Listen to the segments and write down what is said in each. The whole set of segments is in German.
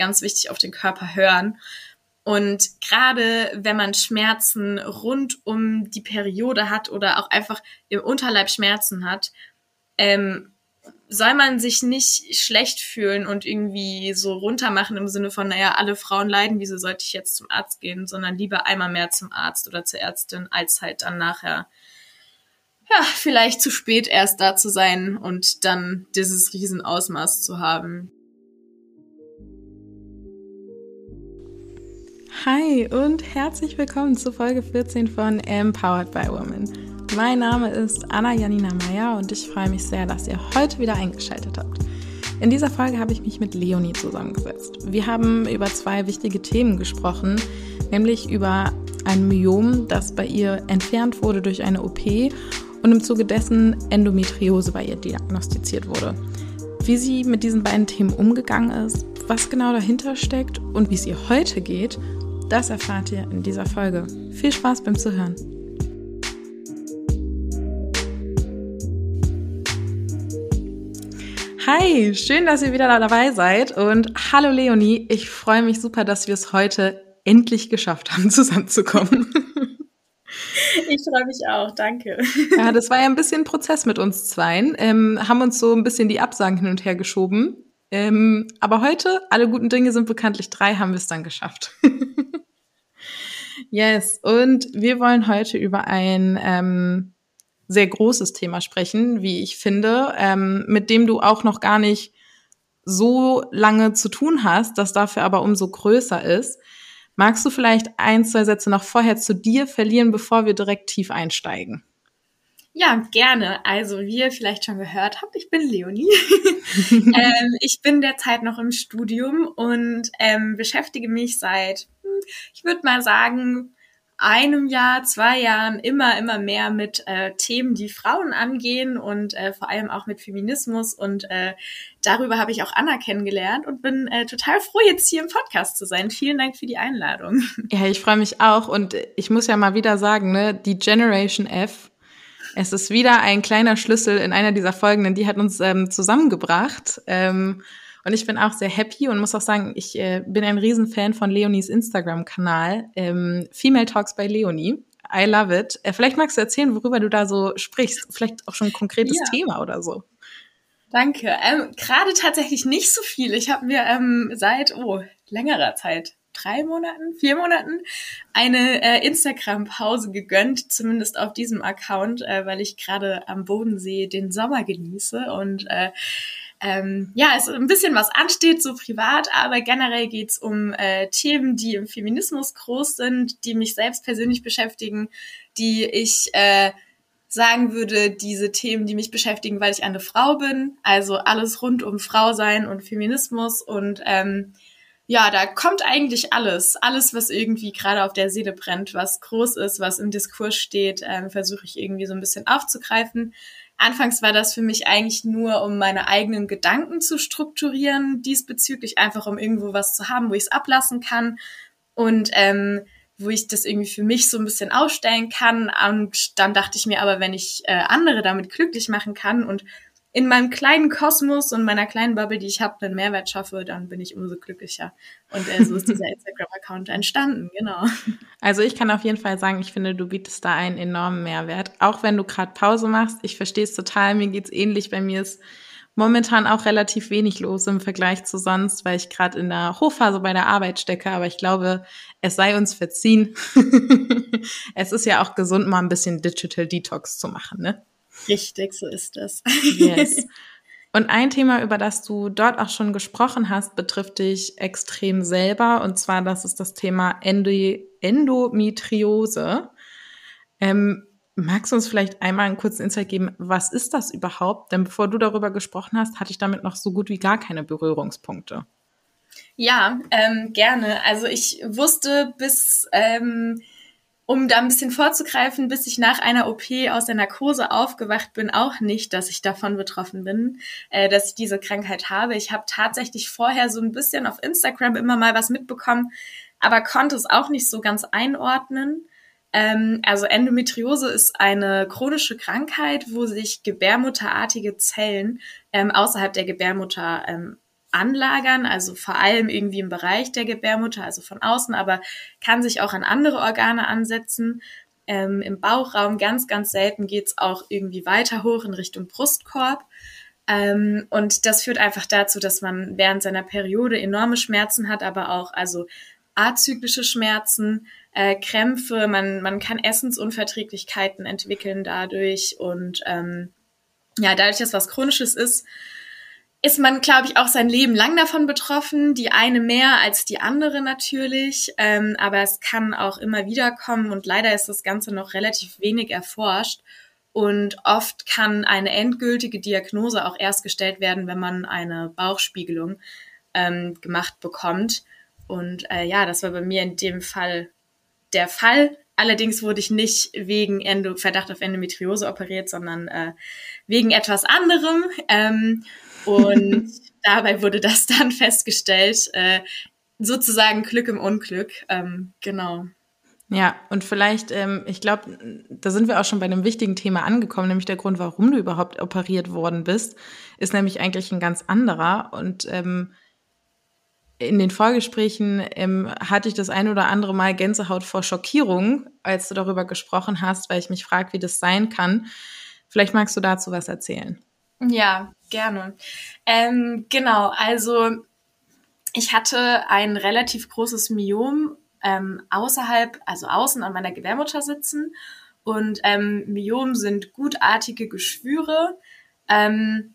ganz wichtig auf den Körper hören. Und gerade wenn man Schmerzen rund um die Periode hat oder auch einfach im Unterleib Schmerzen hat, ähm, soll man sich nicht schlecht fühlen und irgendwie so runtermachen im Sinne von, naja, alle Frauen leiden, wieso sollte ich jetzt zum Arzt gehen, sondern lieber einmal mehr zum Arzt oder zur Ärztin, als halt dann nachher, ja, vielleicht zu spät erst da zu sein und dann dieses Riesenausmaß zu haben. Hi und herzlich willkommen zu Folge 14 von Empowered by Women. Mein Name ist Anna Janina Meyer und ich freue mich sehr, dass ihr heute wieder eingeschaltet habt. In dieser Folge habe ich mich mit Leonie zusammengesetzt. Wir haben über zwei wichtige Themen gesprochen, nämlich über ein Myom, das bei ihr entfernt wurde durch eine OP und im Zuge dessen Endometriose bei ihr diagnostiziert wurde. Wie sie mit diesen beiden Themen umgegangen ist, was genau dahinter steckt und wie es ihr heute geht das erfahrt ihr in dieser Folge. Viel Spaß beim Zuhören. Hi, schön, dass ihr wieder dabei seid und hallo Leonie, ich freue mich super, dass wir es heute endlich geschafft haben, zusammenzukommen. Ich freue mich auch, danke. Ja, das war ja ein bisschen ein Prozess mit uns zweien. Ähm, haben uns so ein bisschen die Absagen hin und her geschoben. Ähm, aber heute, alle guten Dinge sind bekanntlich drei, haben wir es dann geschafft. Yes, und wir wollen heute über ein ähm, sehr großes Thema sprechen, wie ich finde, ähm, mit dem du auch noch gar nicht so lange zu tun hast, das dafür aber umso größer ist. Magst du vielleicht ein, zwei Sätze noch vorher zu dir verlieren, bevor wir direkt tief einsteigen? Ja, gerne. Also, wie ihr vielleicht schon gehört habt, ich bin Leonie. ähm, ich bin derzeit noch im Studium und ähm, beschäftige mich seit ich würde mal sagen, einem Jahr, zwei Jahren immer, immer mehr mit äh, Themen, die Frauen angehen und äh, vor allem auch mit Feminismus. Und äh, darüber habe ich auch Anna kennengelernt und bin äh, total froh, jetzt hier im Podcast zu sein. Vielen Dank für die Einladung. Ja, ich freue mich auch. Und ich muss ja mal wieder sagen, ne, die Generation F, es ist wieder ein kleiner Schlüssel in einer dieser Folgen, denn die hat uns ähm, zusammengebracht. Ähm, und ich bin auch sehr happy und muss auch sagen, ich äh, bin ein Riesenfan von Leonies Instagram-Kanal, ähm, Female Talks by Leonie. I love it. Äh, vielleicht magst du erzählen, worüber du da so sprichst. Vielleicht auch schon ein konkretes ja. Thema oder so. Danke. Ähm, Gerade tatsächlich nicht so viel. Ich habe mir ähm, seit oh, längerer Zeit, drei Monaten, vier Monaten, eine äh, Instagram-Pause gegönnt, zumindest auf diesem Account, äh, weil ich gerade am Bodensee den Sommer genieße und äh, ähm, ja, es ist ein bisschen was ansteht, so privat, aber generell geht's um äh, Themen, die im Feminismus groß sind, die mich selbst persönlich beschäftigen, die ich äh, sagen würde, diese Themen, die mich beschäftigen, weil ich eine Frau bin, also alles rund um Frau sein und Feminismus und ähm, ja, da kommt eigentlich alles, alles, was irgendwie gerade auf der Seele brennt, was groß ist, was im Diskurs steht, ähm, versuche ich irgendwie so ein bisschen aufzugreifen. Anfangs war das für mich eigentlich nur, um meine eigenen Gedanken zu strukturieren, diesbezüglich einfach, um irgendwo was zu haben, wo ich es ablassen kann und ähm, wo ich das irgendwie für mich so ein bisschen ausstellen kann. Und dann dachte ich mir aber, wenn ich äh, andere damit glücklich machen kann und in meinem kleinen Kosmos und meiner kleinen Bubble, die ich habe, einen Mehrwert schaffe, dann bin ich umso glücklicher. Und äh, so ist dieser Instagram-Account entstanden, genau. Also ich kann auf jeden Fall sagen, ich finde, du bietest da einen enormen Mehrwert. Auch wenn du gerade Pause machst, ich verstehe es total, mir geht's ähnlich. Bei mir ist momentan auch relativ wenig los im Vergleich zu sonst, weil ich gerade in der Hochphase bei der Arbeit stecke. Aber ich glaube, es sei uns verziehen. es ist ja auch gesund, mal ein bisschen Digital Detox zu machen, ne? Richtig, so ist es. Yes. Und ein Thema, über das du dort auch schon gesprochen hast, betrifft dich extrem selber. Und zwar, das ist das Thema Endometriose. Ähm, magst du uns vielleicht einmal einen kurzen Insight geben, was ist das überhaupt? Denn bevor du darüber gesprochen hast, hatte ich damit noch so gut wie gar keine Berührungspunkte. Ja, ähm, gerne. Also ich wusste bis ähm, um da ein bisschen vorzugreifen, bis ich nach einer OP aus der Narkose aufgewacht bin, auch nicht, dass ich davon betroffen bin, äh, dass ich diese Krankheit habe. Ich habe tatsächlich vorher so ein bisschen auf Instagram immer mal was mitbekommen, aber konnte es auch nicht so ganz einordnen. Ähm, also Endometriose ist eine chronische Krankheit, wo sich gebärmutterartige Zellen ähm, außerhalb der Gebärmutter ähm, anlagern, also vor allem irgendwie im Bereich der Gebärmutter, also von außen, aber kann sich auch an andere Organe ansetzen. Ähm, Im Bauchraum ganz, ganz selten geht's auch irgendwie weiter hoch in Richtung Brustkorb. Ähm, und das führt einfach dazu, dass man während seiner Periode enorme Schmerzen hat, aber auch also azyklische Schmerzen, äh, Krämpfe, man, man kann Essensunverträglichkeiten entwickeln dadurch und ähm, ja, dadurch, dass was Chronisches ist, ist man, glaube ich, auch sein Leben lang davon betroffen. Die eine mehr als die andere natürlich, ähm, aber es kann auch immer wieder kommen und leider ist das Ganze noch relativ wenig erforscht. Und oft kann eine endgültige Diagnose auch erst gestellt werden, wenn man eine Bauchspiegelung ähm, gemacht bekommt. Und äh, ja, das war bei mir in dem Fall der Fall. Allerdings wurde ich nicht wegen Endo Verdacht auf Endometriose operiert, sondern äh, wegen etwas anderem. Ähm, und dabei wurde das dann festgestellt, äh, sozusagen Glück im Unglück. Ähm, genau. Ja, und vielleicht, ähm, ich glaube, da sind wir auch schon bei einem wichtigen Thema angekommen, nämlich der Grund, warum du überhaupt operiert worden bist, ist nämlich eigentlich ein ganz anderer. Und ähm, in den Vorgesprächen ähm, hatte ich das ein oder andere Mal Gänsehaut vor Schockierung, als du darüber gesprochen hast, weil ich mich frage, wie das sein kann. Vielleicht magst du dazu was erzählen. Ja, gerne. Ähm, genau, also ich hatte ein relativ großes Myom ähm, außerhalb, also außen an meiner Gebärmutter sitzen. Und ähm, Myom sind gutartige Geschwüre, ähm,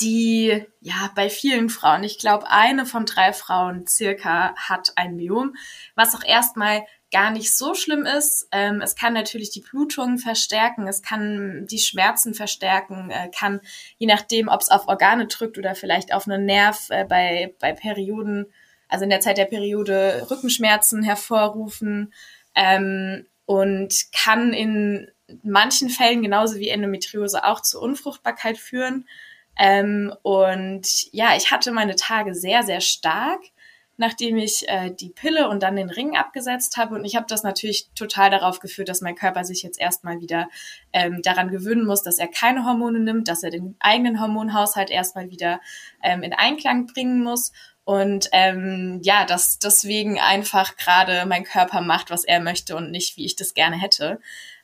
die ja bei vielen Frauen, ich glaube eine von drei Frauen circa hat ein Myom, was auch erstmal gar nicht so schlimm ist. Ähm, es kann natürlich die Blutungen verstärken, es kann die Schmerzen verstärken, äh, kann je nachdem, ob es auf Organe drückt oder vielleicht auf einen Nerv äh, bei, bei Perioden, also in der Zeit der Periode Rückenschmerzen hervorrufen ähm, und kann in manchen Fällen genauso wie Endometriose auch zur Unfruchtbarkeit führen. Ähm, und ja, ich hatte meine Tage sehr, sehr stark nachdem ich äh, die Pille und dann den Ring abgesetzt habe. Und ich habe das natürlich total darauf geführt, dass mein Körper sich jetzt erstmal wieder ähm, daran gewöhnen muss, dass er keine Hormone nimmt, dass er den eigenen Hormonhaushalt erstmal wieder ähm, in Einklang bringen muss. Und ähm, ja, dass deswegen einfach gerade mein Körper macht, was er möchte und nicht, wie ich das gerne hätte.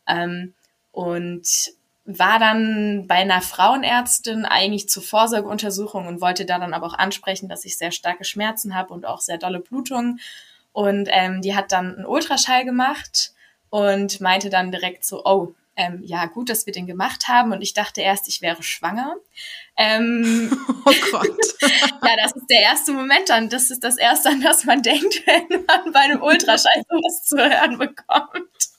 Ähm, und war dann bei einer Frauenärztin eigentlich zur Vorsorgeuntersuchung und wollte da dann aber auch ansprechen, dass ich sehr starke Schmerzen habe und auch sehr dolle Blutungen. Und ähm, die hat dann einen Ultraschall gemacht und meinte dann direkt so, oh, ähm, ja, gut, dass wir den gemacht haben. Und ich dachte erst, ich wäre schwanger. Ähm, oh Gott. ja, das ist der erste Moment dann. Das ist das Erste, an das man denkt, wenn man bei einem Ultraschall sowas zu hören bekommt.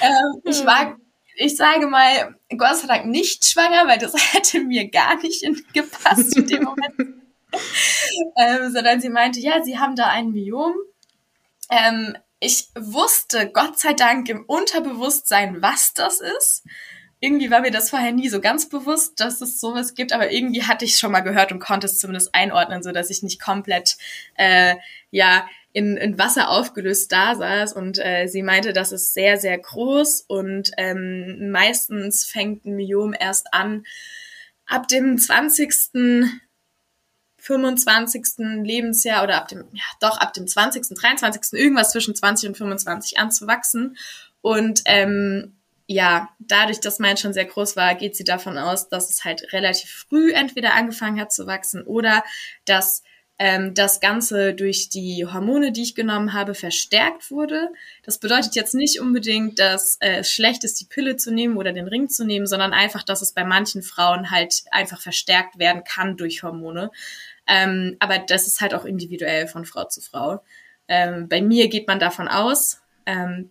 Ähm, ich war ich sage mal, Gott sei Dank nicht schwanger, weil das hätte mir gar nicht gepasst in dem Moment. ähm, sondern sie meinte, ja, sie haben da ein Myom. Ähm, ich wusste Gott sei Dank im Unterbewusstsein, was das ist. Irgendwie war mir das vorher nie so ganz bewusst, dass es sowas gibt, aber irgendwie hatte ich es schon mal gehört und konnte es zumindest einordnen, so dass ich nicht komplett äh, ja in, in Wasser aufgelöst da saß und äh, sie meinte, das ist sehr, sehr groß und ähm, meistens fängt ein Myom erst an ab dem 20. 25. Lebensjahr oder ab dem, ja doch, ab dem 20., 23., irgendwas zwischen 20 und 25 an zu wachsen. Und ähm, ja, dadurch, dass mein schon sehr groß war, geht sie davon aus, dass es halt relativ früh entweder angefangen hat zu wachsen oder dass ähm, das Ganze durch die Hormone, die ich genommen habe, verstärkt wurde. Das bedeutet jetzt nicht unbedingt, dass äh, es schlecht ist, die Pille zu nehmen oder den Ring zu nehmen, sondern einfach, dass es bei manchen Frauen halt einfach verstärkt werden kann durch Hormone. Ähm, aber das ist halt auch individuell von Frau zu Frau. Ähm, bei mir geht man davon aus. Ähm,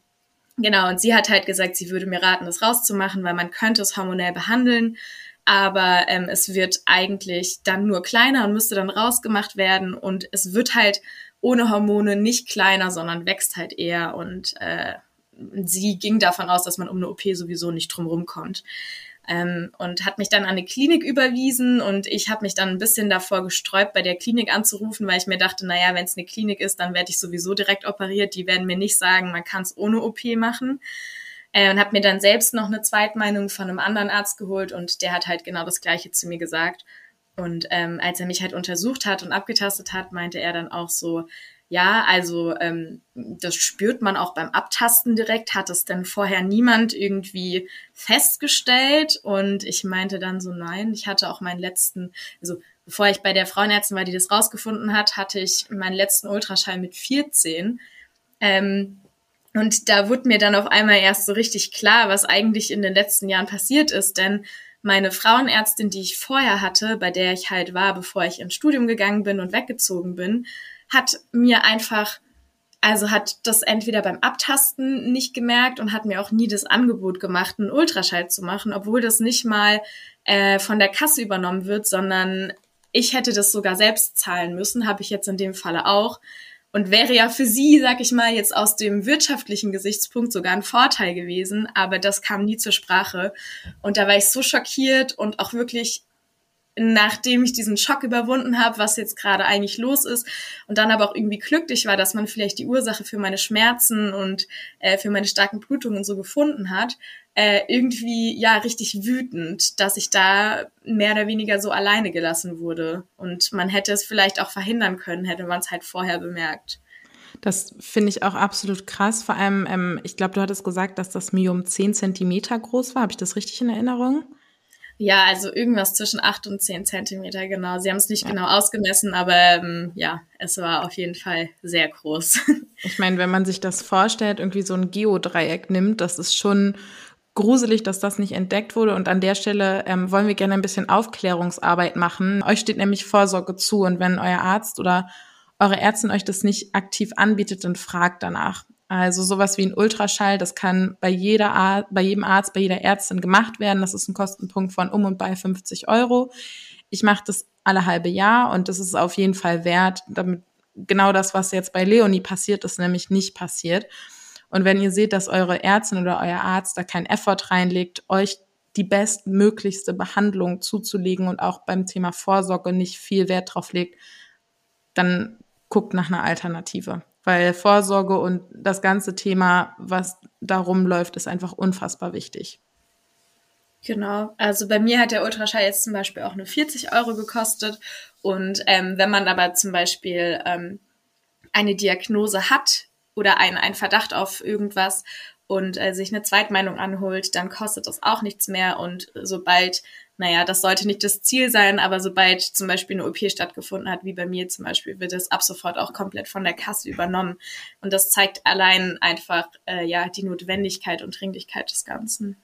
genau, und sie hat halt gesagt, sie würde mir raten, das rauszumachen, weil man könnte es hormonell behandeln aber ähm, es wird eigentlich dann nur kleiner und müsste dann rausgemacht werden und es wird halt ohne Hormone nicht kleiner, sondern wächst halt eher und äh, sie ging davon aus, dass man um eine OP sowieso nicht drum kommt. Ähm, und hat mich dann an eine Klinik überwiesen und ich habe mich dann ein bisschen davor gesträubt, bei der Klinik anzurufen, weil ich mir dachte, naja, wenn es eine Klinik ist, dann werde ich sowieso direkt operiert. Die werden mir nicht sagen, man kann es ohne OP machen. Äh, und habe mir dann selbst noch eine Zweitmeinung von einem anderen Arzt geholt und der hat halt genau das Gleiche zu mir gesagt. Und ähm, als er mich halt untersucht hat und abgetastet hat, meinte er dann auch so, ja, also ähm, das spürt man auch beim Abtasten direkt. Hat es denn vorher niemand irgendwie festgestellt? Und ich meinte dann so, nein, ich hatte auch meinen letzten, also bevor ich bei der Frauenärztin war, die das rausgefunden hat, hatte ich meinen letzten Ultraschall mit 14. Ähm, und da wurde mir dann auf einmal erst so richtig klar, was eigentlich in den letzten Jahren passiert ist. Denn meine Frauenärztin, die ich vorher hatte, bei der ich halt war, bevor ich ins Studium gegangen bin und weggezogen bin, hat mir einfach, also hat das entweder beim Abtasten nicht gemerkt und hat mir auch nie das Angebot gemacht, einen Ultraschall zu machen, obwohl das nicht mal äh, von der Kasse übernommen wird, sondern ich hätte das sogar selbst zahlen müssen, habe ich jetzt in dem Falle auch. Und wäre ja für sie, sag ich mal, jetzt aus dem wirtschaftlichen Gesichtspunkt sogar ein Vorteil gewesen, aber das kam nie zur Sprache. Und da war ich so schockiert und auch wirklich nachdem ich diesen Schock überwunden habe, was jetzt gerade eigentlich los ist und dann aber auch irgendwie glücklich war, dass man vielleicht die Ursache für meine Schmerzen und äh, für meine starken Blutungen so gefunden hat, äh, irgendwie ja richtig wütend, dass ich da mehr oder weniger so alleine gelassen wurde und man hätte es vielleicht auch verhindern können, hätte man es halt vorher bemerkt. Das finde ich auch absolut krass. Vor allem, ähm, ich glaube, du hattest gesagt, dass das Myom 10 Zentimeter groß war. Habe ich das richtig in Erinnerung? Ja, also irgendwas zwischen acht und zehn Zentimeter, genau. Sie haben es nicht ja. genau ausgemessen, aber ähm, ja, es war auf jeden Fall sehr groß. Ich meine, wenn man sich das vorstellt, irgendwie so ein Geodreieck nimmt, das ist schon gruselig, dass das nicht entdeckt wurde. Und an der Stelle ähm, wollen wir gerne ein bisschen Aufklärungsarbeit machen. Euch steht nämlich Vorsorge zu. Und wenn euer Arzt oder eure Ärztin euch das nicht aktiv anbietet, dann fragt danach. Also sowas wie ein Ultraschall, das kann bei jeder Ar bei jedem Arzt, bei jeder Ärztin gemacht werden. Das ist ein Kostenpunkt von um und bei 50 Euro. Ich mache das alle halbe Jahr und das ist auf jeden Fall wert, damit genau das, was jetzt bei Leonie passiert ist, nämlich nicht passiert. Und wenn ihr seht, dass eure Ärztin oder euer Arzt da keinen Effort reinlegt, euch die bestmöglichste Behandlung zuzulegen und auch beim Thema Vorsorge nicht viel Wert drauf legt, dann guckt nach einer Alternative weil Vorsorge und das ganze Thema, was darum läuft, ist einfach unfassbar wichtig. Genau, also bei mir hat der Ultraschall jetzt zum Beispiel auch nur 40 Euro gekostet. Und ähm, wenn man aber zum Beispiel ähm, eine Diagnose hat oder einen, einen Verdacht auf irgendwas und äh, sich eine Zweitmeinung anholt, dann kostet das auch nichts mehr. Und sobald naja, das sollte nicht das Ziel sein, aber sobald zum Beispiel eine OP stattgefunden hat, wie bei mir zum Beispiel, wird es ab sofort auch komplett von der Kasse übernommen. Und das zeigt allein einfach äh, ja die Notwendigkeit und Dringlichkeit des Ganzen.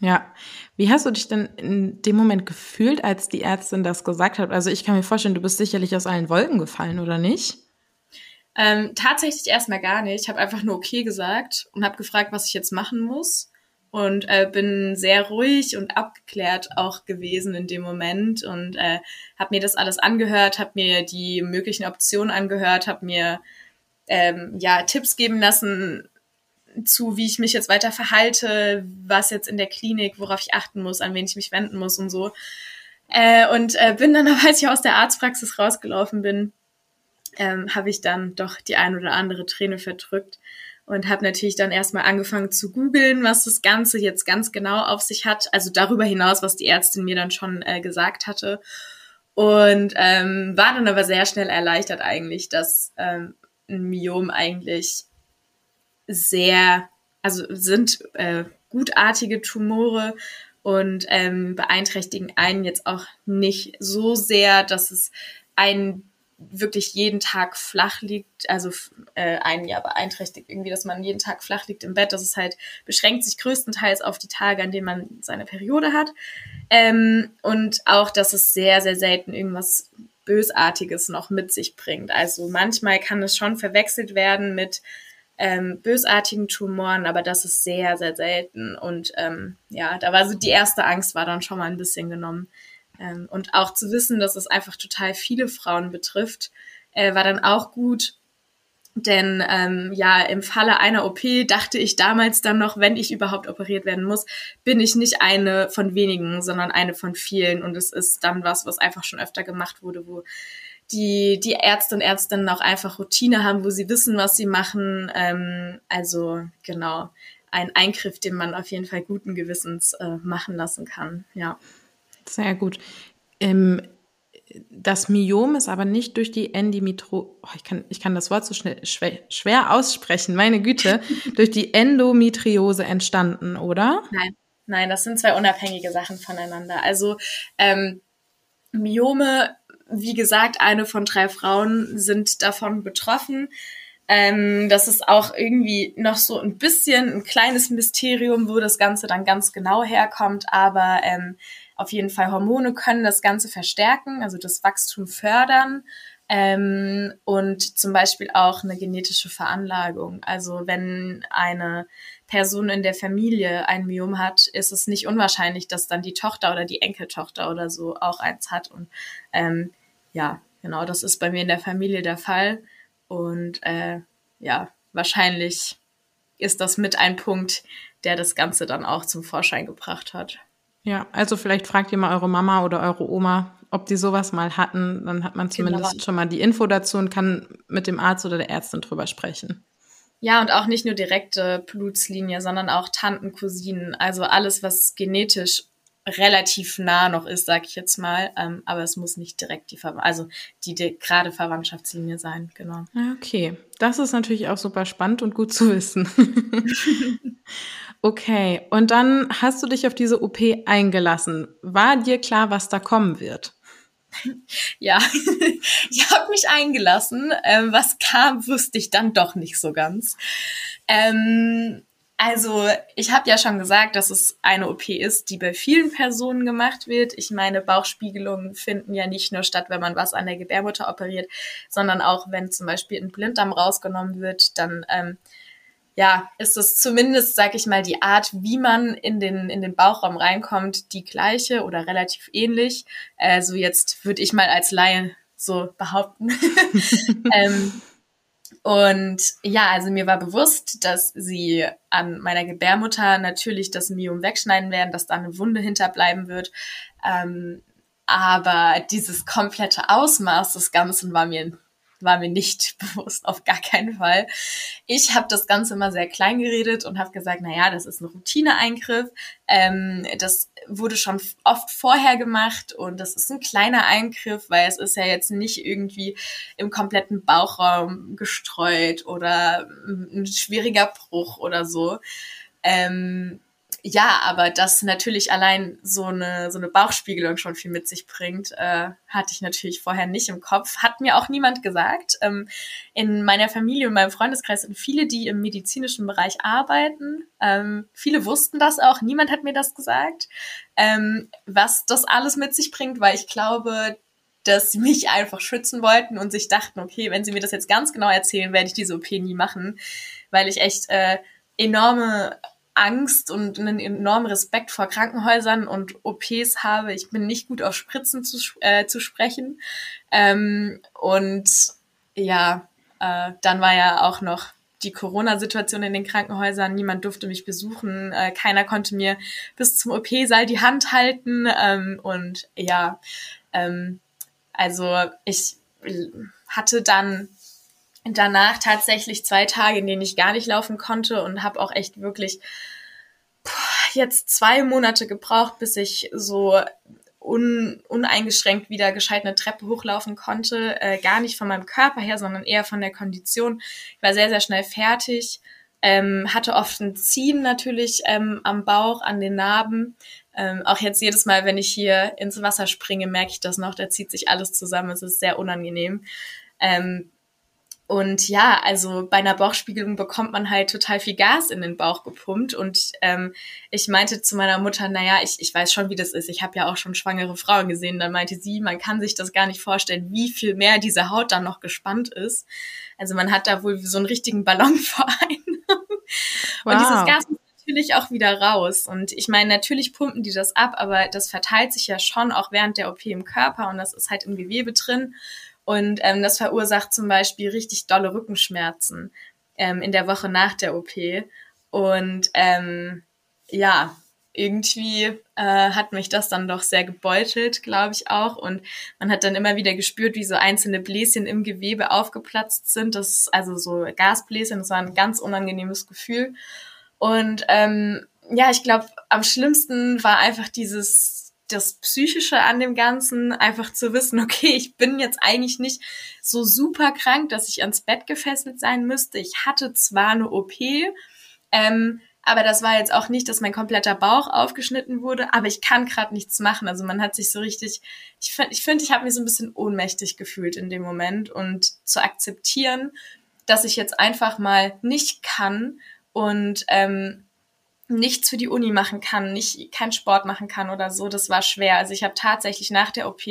Ja, wie hast du dich denn in dem Moment gefühlt, als die Ärztin das gesagt hat? Also ich kann mir vorstellen, du bist sicherlich aus allen Wolken gefallen, oder nicht? Ähm, tatsächlich erstmal gar nicht. Ich habe einfach nur okay gesagt und habe gefragt, was ich jetzt machen muss und äh, bin sehr ruhig und abgeklärt auch gewesen in dem Moment und äh, habe mir das alles angehört, habe mir die möglichen Optionen angehört, habe mir ähm, ja Tipps geben lassen zu, wie ich mich jetzt weiter verhalte, was jetzt in der Klinik, worauf ich achten muss, an wen ich mich wenden muss und so. Äh, und äh, bin dann, als ich aus der Arztpraxis rausgelaufen bin, ähm, habe ich dann doch die ein oder andere Träne verdrückt und habe natürlich dann erstmal angefangen zu googeln, was das Ganze jetzt ganz genau auf sich hat. Also darüber hinaus, was die Ärztin mir dann schon äh, gesagt hatte. Und ähm, war dann aber sehr schnell erleichtert eigentlich, dass ähm, ein Myom eigentlich sehr, also sind äh, gutartige Tumore und ähm, beeinträchtigen einen jetzt auch nicht so sehr, dass es einen wirklich jeden Tag flach liegt, also äh, ein Jahr beeinträchtigt irgendwie, dass man jeden Tag flach liegt im Bett. Das ist halt, beschränkt sich größtenteils auf die Tage, an denen man seine Periode hat. Ähm, und auch, dass es sehr, sehr selten irgendwas Bösartiges noch mit sich bringt. Also manchmal kann es schon verwechselt werden mit ähm, bösartigen Tumoren, aber das ist sehr, sehr selten. Und ähm, ja, da war so die erste Angst war dann schon mal ein bisschen genommen. Ähm, und auch zu wissen, dass es einfach total viele Frauen betrifft, äh, war dann auch gut. Denn ähm, ja, im Falle einer OP dachte ich damals dann noch, wenn ich überhaupt operiert werden muss, bin ich nicht eine von wenigen, sondern eine von vielen. Und es ist dann was, was einfach schon öfter gemacht wurde, wo die, die Ärzte und Ärztinnen auch einfach Routine haben, wo sie wissen, was sie machen. Ähm, also genau, ein Eingriff, den man auf jeden Fall guten Gewissens äh, machen lassen kann. Ja. Sehr gut. Ähm, das Myom ist aber nicht durch die Endometro, oh, ich kann, ich kann das Wort so schnell, schwer, schwer aussprechen, meine Güte, durch die Endometriose entstanden, oder? Nein, nein, das sind zwei unabhängige Sachen voneinander. Also ähm, Myome, wie gesagt, eine von drei Frauen sind davon betroffen. Ähm, das ist auch irgendwie noch so ein bisschen ein kleines Mysterium, wo das Ganze dann ganz genau herkommt. Aber ähm, auf jeden Fall Hormone können das Ganze verstärken, also das Wachstum fördern. Ähm, und zum Beispiel auch eine genetische Veranlagung. Also wenn eine Person in der Familie ein Myom hat, ist es nicht unwahrscheinlich, dass dann die Tochter oder die Enkeltochter oder so auch eins hat. Und ähm, ja, genau, das ist bei mir in der Familie der Fall. Und äh, ja, wahrscheinlich ist das mit ein Punkt, der das Ganze dann auch zum Vorschein gebracht hat. Ja, also vielleicht fragt ihr mal eure Mama oder eure Oma, ob die sowas mal hatten. Dann hat man zumindest genau. schon mal die Info dazu und kann mit dem Arzt oder der Ärztin drüber sprechen. Ja, und auch nicht nur direkte Blutslinie, sondern auch Tanten, Cousinen, also alles, was genetisch relativ nah noch ist, sag ich jetzt mal. Ähm, aber es muss nicht direkt die, Ver also die, die gerade Verwandtschaftslinie sein, genau. Okay, das ist natürlich auch super spannend und gut zu wissen. okay, und dann hast du dich auf diese OP eingelassen. War dir klar, was da kommen wird? Ja, ich habe mich eingelassen. Ähm, was kam, wusste ich dann doch nicht so ganz. Ähm, also, ich habe ja schon gesagt, dass es eine OP ist, die bei vielen Personen gemacht wird. Ich meine, Bauchspiegelungen finden ja nicht nur statt, wenn man was an der Gebärmutter operiert, sondern auch, wenn zum Beispiel ein Blinddarm rausgenommen wird, dann ähm, ja, ist es zumindest, sag ich mal, die Art, wie man in den, in den Bauchraum reinkommt, die gleiche oder relativ ähnlich. Also jetzt würde ich mal als Laie so behaupten. ähm, und ja, also mir war bewusst, dass sie an meiner Gebärmutter natürlich das Myom wegschneiden werden, dass da eine Wunde hinterbleiben wird. Ähm, aber dieses komplette Ausmaß des Ganzen war mir war mir nicht bewusst, auf gar keinen Fall. Ich habe das Ganze immer sehr klein geredet und habe gesagt, na ja, das ist ein Routineeingriff. Ähm, das wurde schon oft vorher gemacht und das ist ein kleiner Eingriff, weil es ist ja jetzt nicht irgendwie im kompletten Bauchraum gestreut oder ein schwieriger Bruch oder so. Ähm, ja, aber dass natürlich allein so eine, so eine Bauchspiegelung schon viel mit sich bringt, äh, hatte ich natürlich vorher nicht im Kopf. Hat mir auch niemand gesagt. Ähm, in meiner Familie und meinem Freundeskreis sind viele, die im medizinischen Bereich arbeiten. Ähm, viele wussten das auch. Niemand hat mir das gesagt, ähm, was das alles mit sich bringt, weil ich glaube, dass sie mich einfach schützen wollten und sich dachten, okay, wenn sie mir das jetzt ganz genau erzählen, werde ich diese OP nie machen, weil ich echt äh, enorme Angst und einen enormen Respekt vor Krankenhäusern und OPs habe. Ich bin nicht gut auf Spritzen zu, äh, zu sprechen. Ähm, und ja, äh, dann war ja auch noch die Corona-Situation in den Krankenhäusern. Niemand durfte mich besuchen. Äh, keiner konnte mir bis zum OP-Saal die Hand halten. Ähm, und ja, ähm, also ich hatte dann danach tatsächlich zwei Tage, in denen ich gar nicht laufen konnte und habe auch echt wirklich jetzt zwei Monate gebraucht, bis ich so un, uneingeschränkt wieder gescheit eine Treppe hochlaufen konnte. Äh, gar nicht von meinem Körper her, sondern eher von der Kondition. Ich war sehr, sehr schnell fertig. Ähm, hatte oft ein Ziehen natürlich ähm, am Bauch, an den Narben. Ähm, auch jetzt jedes Mal, wenn ich hier ins Wasser springe, merke ich das noch. Da zieht sich alles zusammen. Es ist sehr unangenehm. Ähm, und ja, also bei einer Bauchspiegelung bekommt man halt total viel Gas in den Bauch gepumpt. Und ähm, ich meinte zu meiner Mutter, naja, ich, ich weiß schon, wie das ist. Ich habe ja auch schon schwangere Frauen gesehen. Dann meinte sie, man kann sich das gar nicht vorstellen, wie viel mehr diese Haut dann noch gespannt ist. Also man hat da wohl so einen richtigen Ballon vor einem. Wow. Und dieses Gas muss natürlich auch wieder raus. Und ich meine, natürlich pumpen die das ab, aber das verteilt sich ja schon auch während der OP im Körper und das ist halt im Gewebe drin. Und ähm, das verursacht zum Beispiel richtig dolle Rückenschmerzen ähm, in der Woche nach der OP. Und ähm, ja, irgendwie äh, hat mich das dann doch sehr gebeutelt, glaube ich auch. Und man hat dann immer wieder gespürt, wie so einzelne Bläschen im Gewebe aufgeplatzt sind. Das ist also so Gasbläschen, das war ein ganz unangenehmes Gefühl. Und ähm, ja, ich glaube, am schlimmsten war einfach dieses das Psychische an dem Ganzen, einfach zu wissen, okay, ich bin jetzt eigentlich nicht so super krank, dass ich ans Bett gefesselt sein müsste. Ich hatte zwar eine OP, ähm, aber das war jetzt auch nicht, dass mein kompletter Bauch aufgeschnitten wurde, aber ich kann gerade nichts machen. Also man hat sich so richtig, ich finde, ich, find, ich habe mich so ein bisschen ohnmächtig gefühlt in dem Moment und zu akzeptieren, dass ich jetzt einfach mal nicht kann und ähm, nichts für die Uni machen kann, nicht keinen Sport machen kann oder so, das war schwer. Also ich habe tatsächlich nach der OP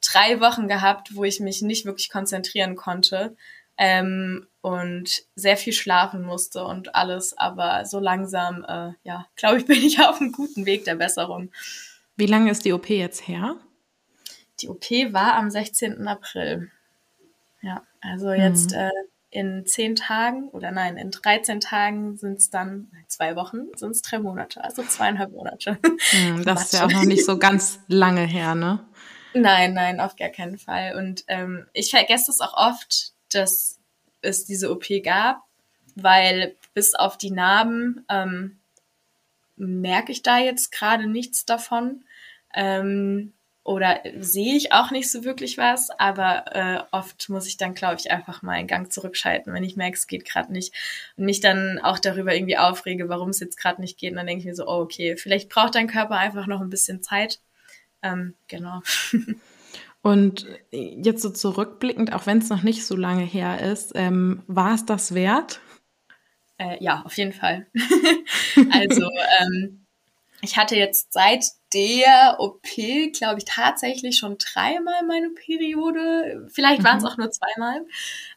drei Wochen gehabt, wo ich mich nicht wirklich konzentrieren konnte ähm, und sehr viel schlafen musste und alles. Aber so langsam, äh, ja, glaube ich, bin ich auf einem guten Weg der Besserung. Wie lange ist die OP jetzt her? Die OP war am 16. April. Ja, also jetzt mhm. äh, in zehn Tagen oder nein, in 13 Tagen sind es dann, zwei Wochen sind es drei Monate, also zweieinhalb Monate. Mhm, das ist ja auch noch nicht so ganz lange her, ne? Nein, nein, auf gar keinen Fall. Und ähm, ich vergesse es auch oft, dass es diese OP gab, weil bis auf die Narben ähm, merke ich da jetzt gerade nichts davon. Ähm, oder sehe ich auch nicht so wirklich was, aber äh, oft muss ich dann, glaube ich, einfach mal einen Gang zurückschalten, wenn ich merke, es geht gerade nicht und mich dann auch darüber irgendwie aufrege, warum es jetzt gerade nicht geht. Und dann denke ich mir so, oh, okay, vielleicht braucht dein Körper einfach noch ein bisschen Zeit. Ähm, genau. Und jetzt so zurückblickend, auch wenn es noch nicht so lange her ist, ähm, war es das wert? Äh, ja, auf jeden Fall. also ähm, ich hatte jetzt seit der OP, glaube ich, tatsächlich schon dreimal meine Periode. Vielleicht waren es mhm. auch nur zweimal,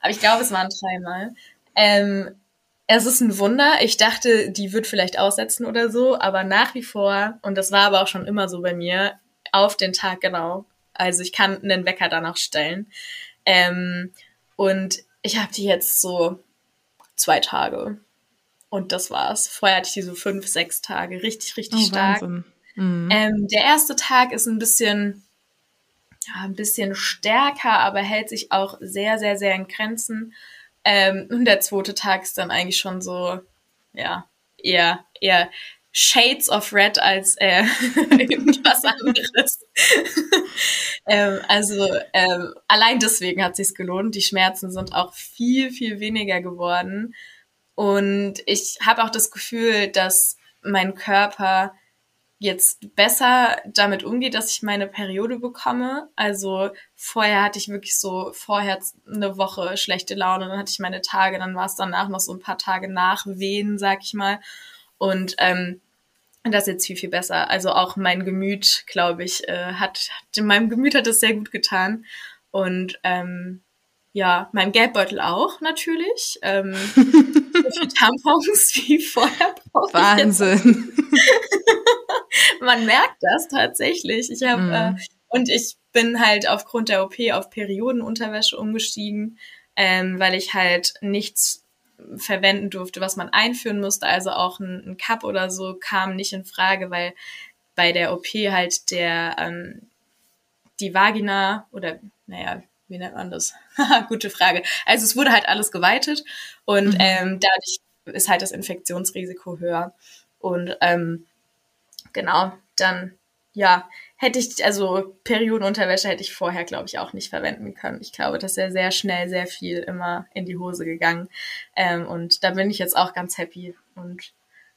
aber ich glaube, es waren dreimal. Ähm, es ist ein Wunder. Ich dachte, die wird vielleicht aussetzen oder so, aber nach wie vor, und das war aber auch schon immer so bei mir, auf den Tag genau also ich kann einen Wecker danach stellen. Ähm, und ich habe die jetzt so zwei Tage. Und das war's. Vorher hatte ich die so fünf, sechs Tage. Richtig, richtig oh, stark. Mhm. Ähm, der erste Tag ist ein bisschen, ja, ein bisschen stärker, aber hält sich auch sehr, sehr, sehr in Grenzen. Ähm, und der zweite Tag ist dann eigentlich schon so, ja, eher, eher Shades of Red als äh, irgendwas anderes. ähm, also ähm, allein deswegen hat sich's gelohnt. Die Schmerzen sind auch viel viel weniger geworden und ich habe auch das Gefühl, dass mein Körper jetzt besser damit umgeht, dass ich meine Periode bekomme. Also vorher hatte ich wirklich so vorher eine Woche schlechte Laune, dann hatte ich meine Tage, dann war es danach noch so ein paar Tage nach Wehen, sag ich mal. Und ähm, das ist jetzt viel, viel besser. Also auch mein Gemüt, glaube ich, äh, hat, hat, meinem Gemüt hat es sehr gut getan. Und ähm, ja, meinem Geldbeutel auch natürlich. Ähm, viel Tampons wie vorher. Wahnsinn. Man merkt das tatsächlich. Ich habe mm. äh, und ich bin halt aufgrund der OP auf Periodenunterwäsche umgestiegen, ähm, weil ich halt nichts verwenden durfte, was man einführen musste. Also auch ein, ein Cup oder so kam nicht in Frage, weil bei der OP halt der ähm, die Vagina oder naja, wie nennt man das? Gute Frage. Also es wurde halt alles geweitet und mhm. ähm, dadurch ist halt das Infektionsrisiko höher. Und ähm, genau, dann ja, hätte ich, also Periodenunterwäsche hätte ich vorher, glaube ich, auch nicht verwenden können. Ich glaube, das wäre sehr schnell sehr viel immer in die Hose gegangen. Ähm, und da bin ich jetzt auch ganz happy. Und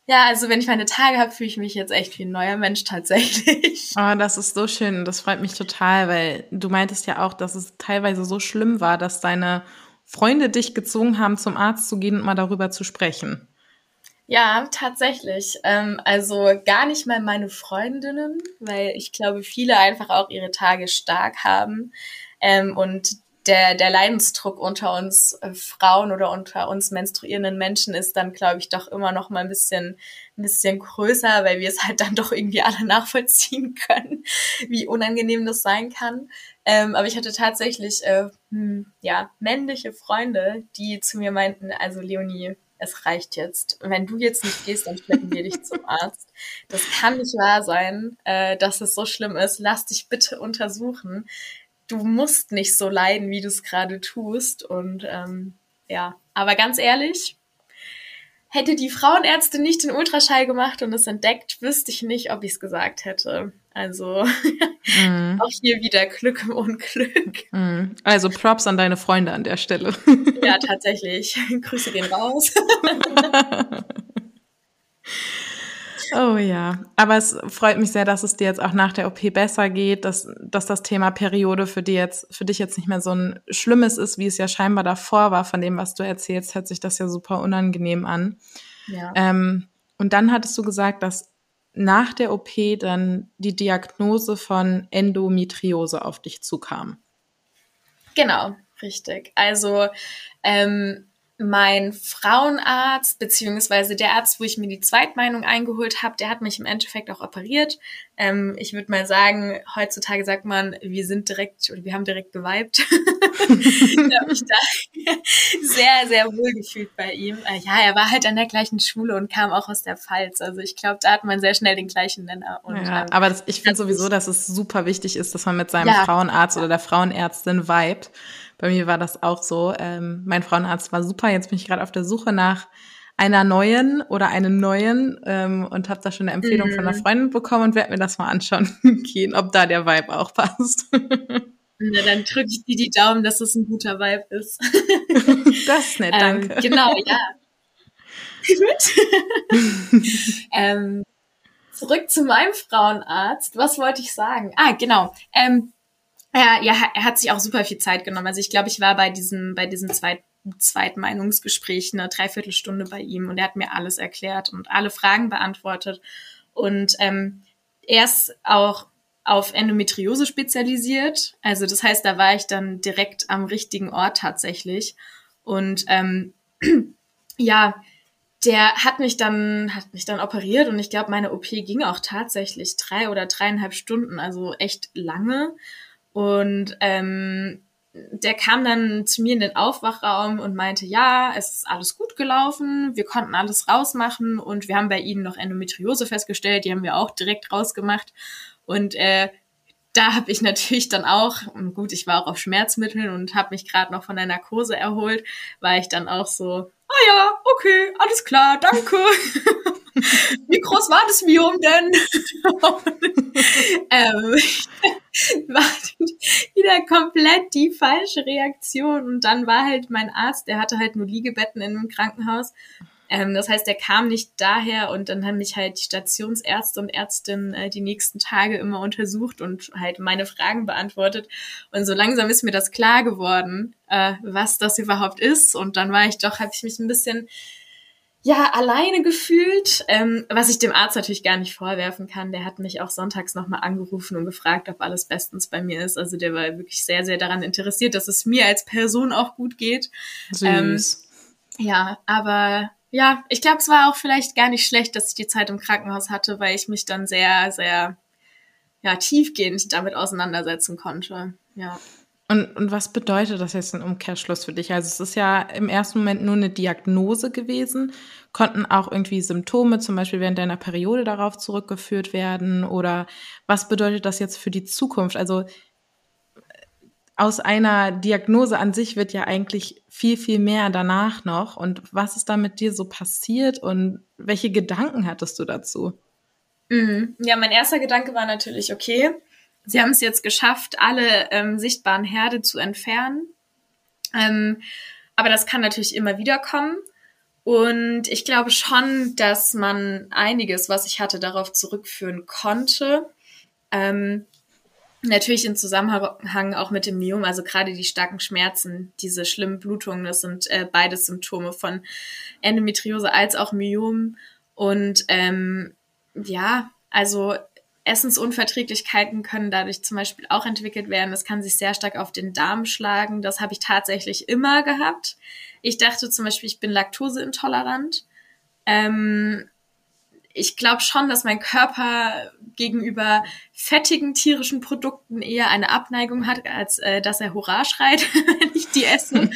ja, also wenn ich meine Tage habe, fühle ich mich jetzt echt wie ein neuer Mensch tatsächlich. Oh, das ist so schön. Das freut mich total, weil du meintest ja auch, dass es teilweise so schlimm war, dass deine Freunde dich gezwungen haben, zum Arzt zu gehen und mal darüber zu sprechen. Ja, tatsächlich. Ähm, also gar nicht mal meine Freundinnen, weil ich glaube, viele einfach auch ihre Tage stark haben. Ähm, und der, der Leidensdruck unter uns äh, Frauen oder unter uns menstruierenden Menschen ist dann, glaube ich, doch immer noch mal ein bisschen, ein bisschen größer, weil wir es halt dann doch irgendwie alle nachvollziehen können, wie unangenehm das sein kann. Ähm, aber ich hatte tatsächlich, äh, hm, ja, männliche Freunde, die zu mir meinten, also Leonie, es reicht jetzt. Wenn du jetzt nicht gehst, dann schleppen wir dich zum Arzt. Das kann nicht wahr sein, äh, dass es so schlimm ist. Lass dich bitte untersuchen. Du musst nicht so leiden, wie du es gerade tust. Und ähm, ja, aber ganz ehrlich, hätte die Frauenärzte nicht den Ultraschall gemacht und es entdeckt, wüsste ich nicht, ob ich es gesagt hätte. Also mm. auch hier wieder Glück im Unglück. Mm. Also Props an deine Freunde an der Stelle. ja, tatsächlich. Grüße gehen raus. Oh ja, aber es freut mich sehr, dass es dir jetzt auch nach der OP besser geht, dass, dass das Thema Periode für, dir jetzt, für dich jetzt nicht mehr so ein schlimmes ist, wie es ja scheinbar davor war. Von dem, was du erzählst, hört sich das ja super unangenehm an. Ja. Ähm, und dann hattest du gesagt, dass nach der OP dann die Diagnose von Endometriose auf dich zukam. Genau, richtig. Also ähm, mein Frauenarzt, beziehungsweise der Arzt, wo ich mir die Zweitmeinung eingeholt habe, der hat mich im Endeffekt auch operiert. Ähm, ich würde mal sagen, heutzutage sagt man, wir sind direkt, oder wir haben direkt geweibt. ich habe mich da sehr, sehr wohl gefühlt bei ihm. Äh, ja, er war halt an der gleichen Schule und kam auch aus der Pfalz. Also ich glaube, da hat man sehr schnell den gleichen Nenner. Und, ja, ähm, aber das, ich finde sowieso, dass es super wichtig ist, dass man mit seinem ja. Frauenarzt oder der Frauenärztin vibet. Bei mir war das auch so. Ähm, mein Frauenarzt war super. Jetzt bin ich gerade auf der Suche nach einer neuen oder einem neuen ähm, und habe da schon eine Empfehlung mhm. von einer mhm. Freundin bekommen und werde mir das mal anschauen gehen, ob da der Vibe auch passt. Na, dann drücke ich dir die Daumen, dass es ein guter Vibe ist. das ist nett, danke. Ähm, genau, ja. Gut. ähm, zurück zu meinem Frauenarzt. Was wollte ich sagen? Ah, genau. Ähm, ja, ja, er hat sich auch super viel Zeit genommen. Also ich glaube, ich war bei diesem, bei diesem zweit, Zweitmeinungsgespräch eine Dreiviertelstunde bei ihm und er hat mir alles erklärt und alle Fragen beantwortet. Und ähm, er ist auch auf Endometriose spezialisiert. Also das heißt, da war ich dann direkt am richtigen Ort tatsächlich. Und ähm, ja, der hat mich dann, hat mich dann operiert und ich glaube, meine OP ging auch tatsächlich drei oder dreieinhalb Stunden, also echt lange. Und ähm, der kam dann zu mir in den Aufwachraum und meinte, ja, es ist alles gut gelaufen, wir konnten alles rausmachen und wir haben bei ihnen noch Endometriose festgestellt, die haben wir auch direkt rausgemacht. Und äh, da habe ich natürlich dann auch, gut, ich war auch auf Schmerzmitteln und habe mich gerade noch von der Narkose erholt, war ich dann auch so, ah ja, okay, alles klar, danke. Wie groß war das Myom denn? ähm, war wieder komplett die falsche Reaktion. Und dann war halt mein Arzt, der hatte halt nur Liegebetten in einem Krankenhaus. Ähm, das heißt, der kam nicht daher und dann haben mich halt die Stationsärzte und Ärztin äh, die nächsten Tage immer untersucht und halt meine Fragen beantwortet. Und so langsam ist mir das klar geworden, äh, was das überhaupt ist. Und dann war ich doch, habe ich mich ein bisschen ja, alleine gefühlt, ähm, was ich dem Arzt natürlich gar nicht vorwerfen kann. Der hat mich auch sonntags nochmal angerufen und gefragt, ob alles bestens bei mir ist. Also der war wirklich sehr, sehr daran interessiert, dass es mir als Person auch gut geht. Süß. Ähm, ja, aber ja, ich glaube, es war auch vielleicht gar nicht schlecht, dass ich die Zeit im Krankenhaus hatte, weil ich mich dann sehr, sehr ja, tiefgehend damit auseinandersetzen konnte. Ja. Und, und was bedeutet das jetzt im Umkehrschluss für dich? Also es ist ja im ersten Moment nur eine Diagnose gewesen. Konnten auch irgendwie Symptome, zum Beispiel während deiner Periode, darauf zurückgeführt werden? Oder was bedeutet das jetzt für die Zukunft? Also aus einer Diagnose an sich wird ja eigentlich viel, viel mehr danach noch. Und was ist da mit dir so passiert und welche Gedanken hattest du dazu? Mhm. Ja, mein erster Gedanke war natürlich, okay, Sie haben es jetzt geschafft, alle ähm, sichtbaren Herde zu entfernen. Ähm, aber das kann natürlich immer wieder kommen. Und ich glaube schon, dass man einiges, was ich hatte, darauf zurückführen konnte. Ähm, natürlich im Zusammenhang auch mit dem Myom, also gerade die starken Schmerzen, diese schlimmen Blutungen, das sind äh, beides Symptome von Endometriose als auch Myom. Und ähm, ja, also Essensunverträglichkeiten können dadurch zum Beispiel auch entwickelt werden. Das kann sich sehr stark auf den Darm schlagen. Das habe ich tatsächlich immer gehabt. Ich dachte zum Beispiel, ich bin laktoseintolerant. Ähm, ich glaube schon, dass mein Körper gegenüber fettigen tierischen Produkten eher eine Abneigung hat, als äh, dass er Hurra schreit, wenn ich die esse.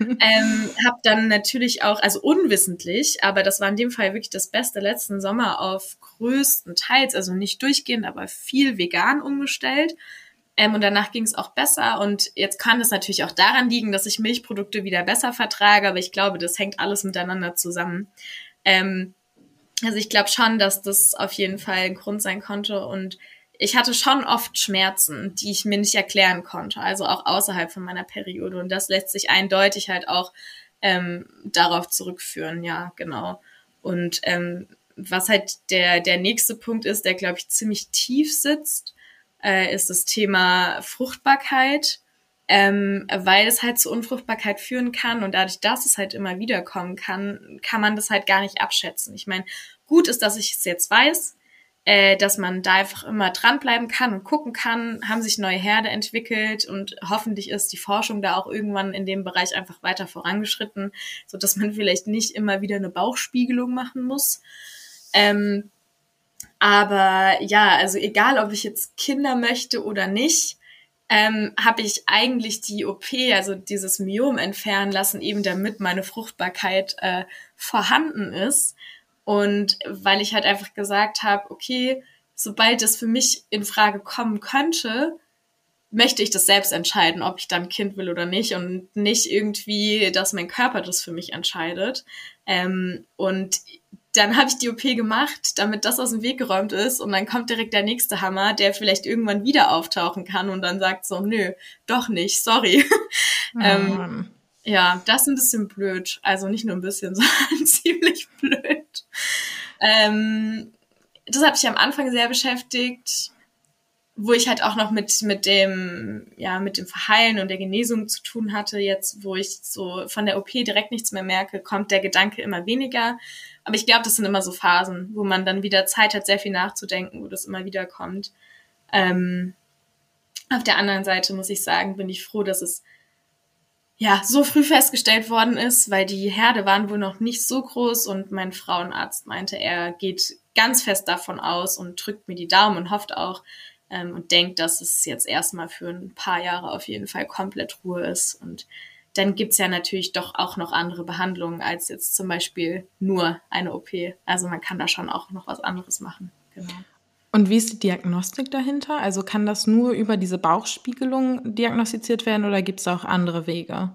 ähm, hab dann natürlich auch, also unwissentlich, aber das war in dem Fall wirklich das Beste letzten Sommer auf größten Teils, also nicht durchgehend, aber viel vegan umgestellt. Ähm, und danach ging es auch besser. Und jetzt kann es natürlich auch daran liegen, dass ich Milchprodukte wieder besser vertrage, aber ich glaube, das hängt alles miteinander zusammen. Ähm, also ich glaube schon, dass das auf jeden Fall ein Grund sein konnte und ich hatte schon oft Schmerzen, die ich mir nicht erklären konnte, also auch außerhalb von meiner Periode. Und das lässt sich eindeutig halt auch ähm, darauf zurückführen, ja, genau. Und ähm, was halt der, der nächste Punkt ist, der, glaube ich, ziemlich tief sitzt, äh, ist das Thema Fruchtbarkeit, ähm, weil es halt zu Unfruchtbarkeit führen kann und dadurch, dass es halt immer wieder kommen kann, kann man das halt gar nicht abschätzen. Ich meine, gut ist, dass ich es jetzt weiß, äh, dass man da einfach immer dranbleiben kann und gucken kann, haben sich neue Herde entwickelt und hoffentlich ist die Forschung da auch irgendwann in dem Bereich einfach weiter vorangeschritten, so dass man vielleicht nicht immer wieder eine Bauchspiegelung machen muss. Ähm, aber ja, also egal, ob ich jetzt Kinder möchte oder nicht, ähm, habe ich eigentlich die OP, also dieses Myom entfernen lassen, eben damit meine Fruchtbarkeit äh, vorhanden ist. Und weil ich halt einfach gesagt habe, okay, sobald es für mich in Frage kommen könnte, möchte ich das selbst entscheiden, ob ich dann Kind will oder nicht und nicht irgendwie, dass mein Körper das für mich entscheidet. Ähm, und dann habe ich die OP gemacht, damit das aus dem Weg geräumt ist und dann kommt direkt der nächste Hammer, der vielleicht irgendwann wieder auftauchen kann und dann sagt so, nö, doch nicht, sorry. Oh, ähm, ja, das ist ein bisschen blöd. Also nicht nur ein bisschen, sondern ziemlich blöd. Ähm, das hat mich am Anfang sehr beschäftigt, wo ich halt auch noch mit, mit dem, ja, mit dem Verheilen und der Genesung zu tun hatte. Jetzt, wo ich so von der OP direkt nichts mehr merke, kommt der Gedanke immer weniger. Aber ich glaube, das sind immer so Phasen, wo man dann wieder Zeit hat, sehr viel nachzudenken, wo das immer wieder kommt. Ähm, auf der anderen Seite muss ich sagen, bin ich froh, dass es ja, so früh festgestellt worden ist, weil die Herde waren wohl noch nicht so groß und mein Frauenarzt meinte, er geht ganz fest davon aus und drückt mir die Daumen und hofft auch ähm, und denkt, dass es jetzt erstmal für ein paar Jahre auf jeden Fall komplett Ruhe ist. Und dann gibt's ja natürlich doch auch noch andere Behandlungen als jetzt zum Beispiel nur eine OP. Also man kann da schon auch noch was anderes machen. Genau. Und wie ist die Diagnostik dahinter? Also kann das nur über diese Bauchspiegelung diagnostiziert werden oder gibt es auch andere Wege?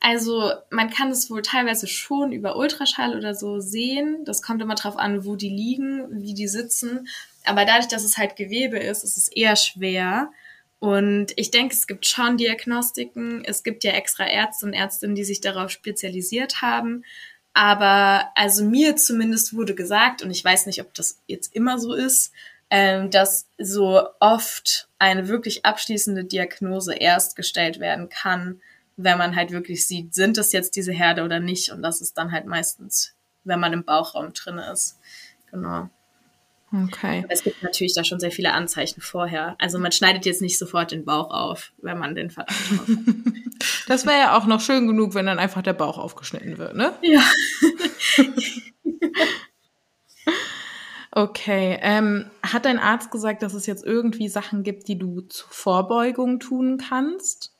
Also man kann es wohl teilweise schon über Ultraschall oder so sehen. Das kommt immer drauf an, wo die liegen, wie die sitzen. Aber dadurch, dass es halt Gewebe ist, ist es eher schwer. Und ich denke, es gibt schon Diagnostiken. Es gibt ja extra Ärzte und Ärztinnen, die sich darauf spezialisiert haben. Aber also mir zumindest wurde gesagt, und ich weiß nicht, ob das jetzt immer so ist, ähm, dass so oft eine wirklich abschließende Diagnose erst gestellt werden kann, wenn man halt wirklich sieht, sind das jetzt diese Herde oder nicht. Und das ist dann halt meistens, wenn man im Bauchraum drin ist. Genau. Okay. Aber es gibt natürlich da schon sehr viele Anzeichen vorher. Also man schneidet jetzt nicht sofort den Bauch auf, wenn man den Verdacht hat. das wäre ja auch noch schön genug, wenn dann einfach der Bauch aufgeschnitten wird, ne? Ja. okay. Ähm, hat dein Arzt gesagt, dass es jetzt irgendwie Sachen gibt, die du zur Vorbeugung tun kannst?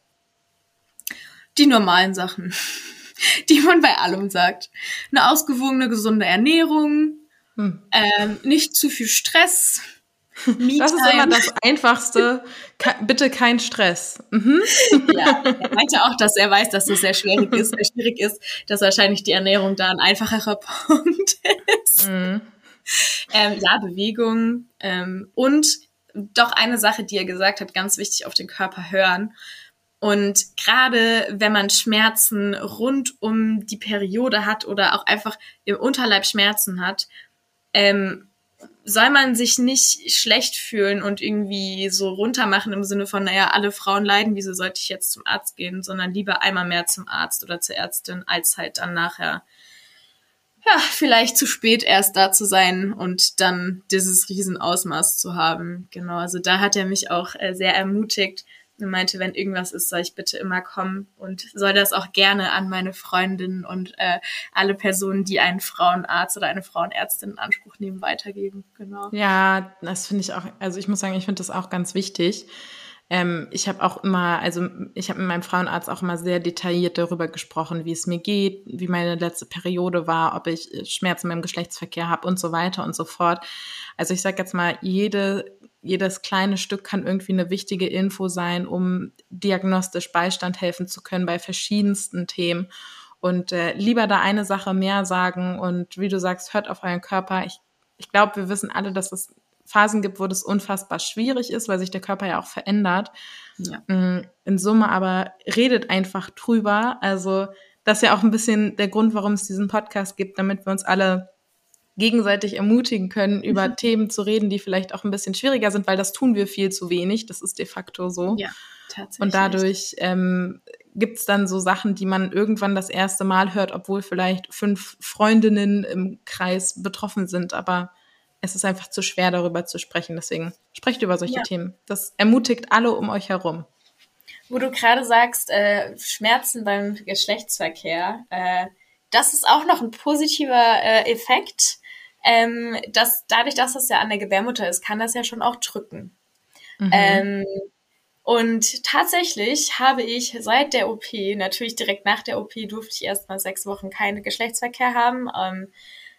Die normalen Sachen, die man bei allem sagt. Eine ausgewogene, gesunde Ernährung, hm. Ähm, nicht zu viel Stress. Das ist immer das Einfachste. Bitte kein Stress. Mhm. Ja, er meinte auch, dass er weiß, dass das sehr schwierig ist, sehr schwierig ist, dass wahrscheinlich die Ernährung da ein einfacherer Punkt ist. Mhm. Ähm, ja, Bewegung ähm, und doch eine Sache, die er gesagt hat, ganz wichtig auf den Körper hören. Und gerade wenn man Schmerzen rund um die Periode hat oder auch einfach im Unterleib Schmerzen hat, ähm, soll man sich nicht schlecht fühlen und irgendwie so runtermachen im Sinne von, naja, alle Frauen leiden, wieso sollte ich jetzt zum Arzt gehen, sondern lieber einmal mehr zum Arzt oder zur Ärztin, als halt dann nachher, ja, vielleicht zu spät erst da zu sein und dann dieses Riesenausmaß zu haben. Genau, also da hat er mich auch äh, sehr ermutigt, und meinte, wenn irgendwas ist, soll ich bitte immer kommen und soll das auch gerne an meine Freundinnen und äh, alle Personen, die einen Frauenarzt oder eine Frauenärztin in Anspruch nehmen, weitergeben. Genau. Ja, das finde ich auch, also ich muss sagen, ich finde das auch ganz wichtig. Ähm, ich habe auch immer, also ich habe mit meinem Frauenarzt auch immer sehr detailliert darüber gesprochen, wie es mir geht, wie meine letzte Periode war, ob ich Schmerzen beim Geschlechtsverkehr habe und so weiter und so fort. Also ich sage jetzt mal, jede jedes kleine Stück kann irgendwie eine wichtige Info sein, um diagnostisch Beistand helfen zu können bei verschiedensten Themen. Und äh, lieber da eine Sache mehr sagen und wie du sagst, hört auf euren Körper. Ich, ich glaube, wir wissen alle, dass es Phasen gibt, wo das unfassbar schwierig ist, weil sich der Körper ja auch verändert. Ja. Mm, in Summe aber redet einfach drüber. Also das ist ja auch ein bisschen der Grund, warum es diesen Podcast gibt, damit wir uns alle gegenseitig ermutigen können, über mhm. Themen zu reden, die vielleicht auch ein bisschen schwieriger sind, weil das tun wir viel zu wenig. Das ist de facto so. Ja, tatsächlich. Und dadurch ähm, gibt es dann so Sachen, die man irgendwann das erste Mal hört, obwohl vielleicht fünf Freundinnen im Kreis betroffen sind. Aber es ist einfach zu schwer, darüber zu sprechen. Deswegen sprecht über solche ja. Themen. Das ermutigt alle um euch herum. Wo du gerade sagst, äh, Schmerzen beim Geschlechtsverkehr, äh, das ist auch noch ein positiver äh, Effekt. Ähm, dass dadurch, dass das ja an der Gebärmutter ist, kann das ja schon auch drücken. Mhm. Ähm, und tatsächlich habe ich seit der OP, natürlich direkt nach der OP, durfte ich erst mal sechs Wochen keine Geschlechtsverkehr haben. Ähm,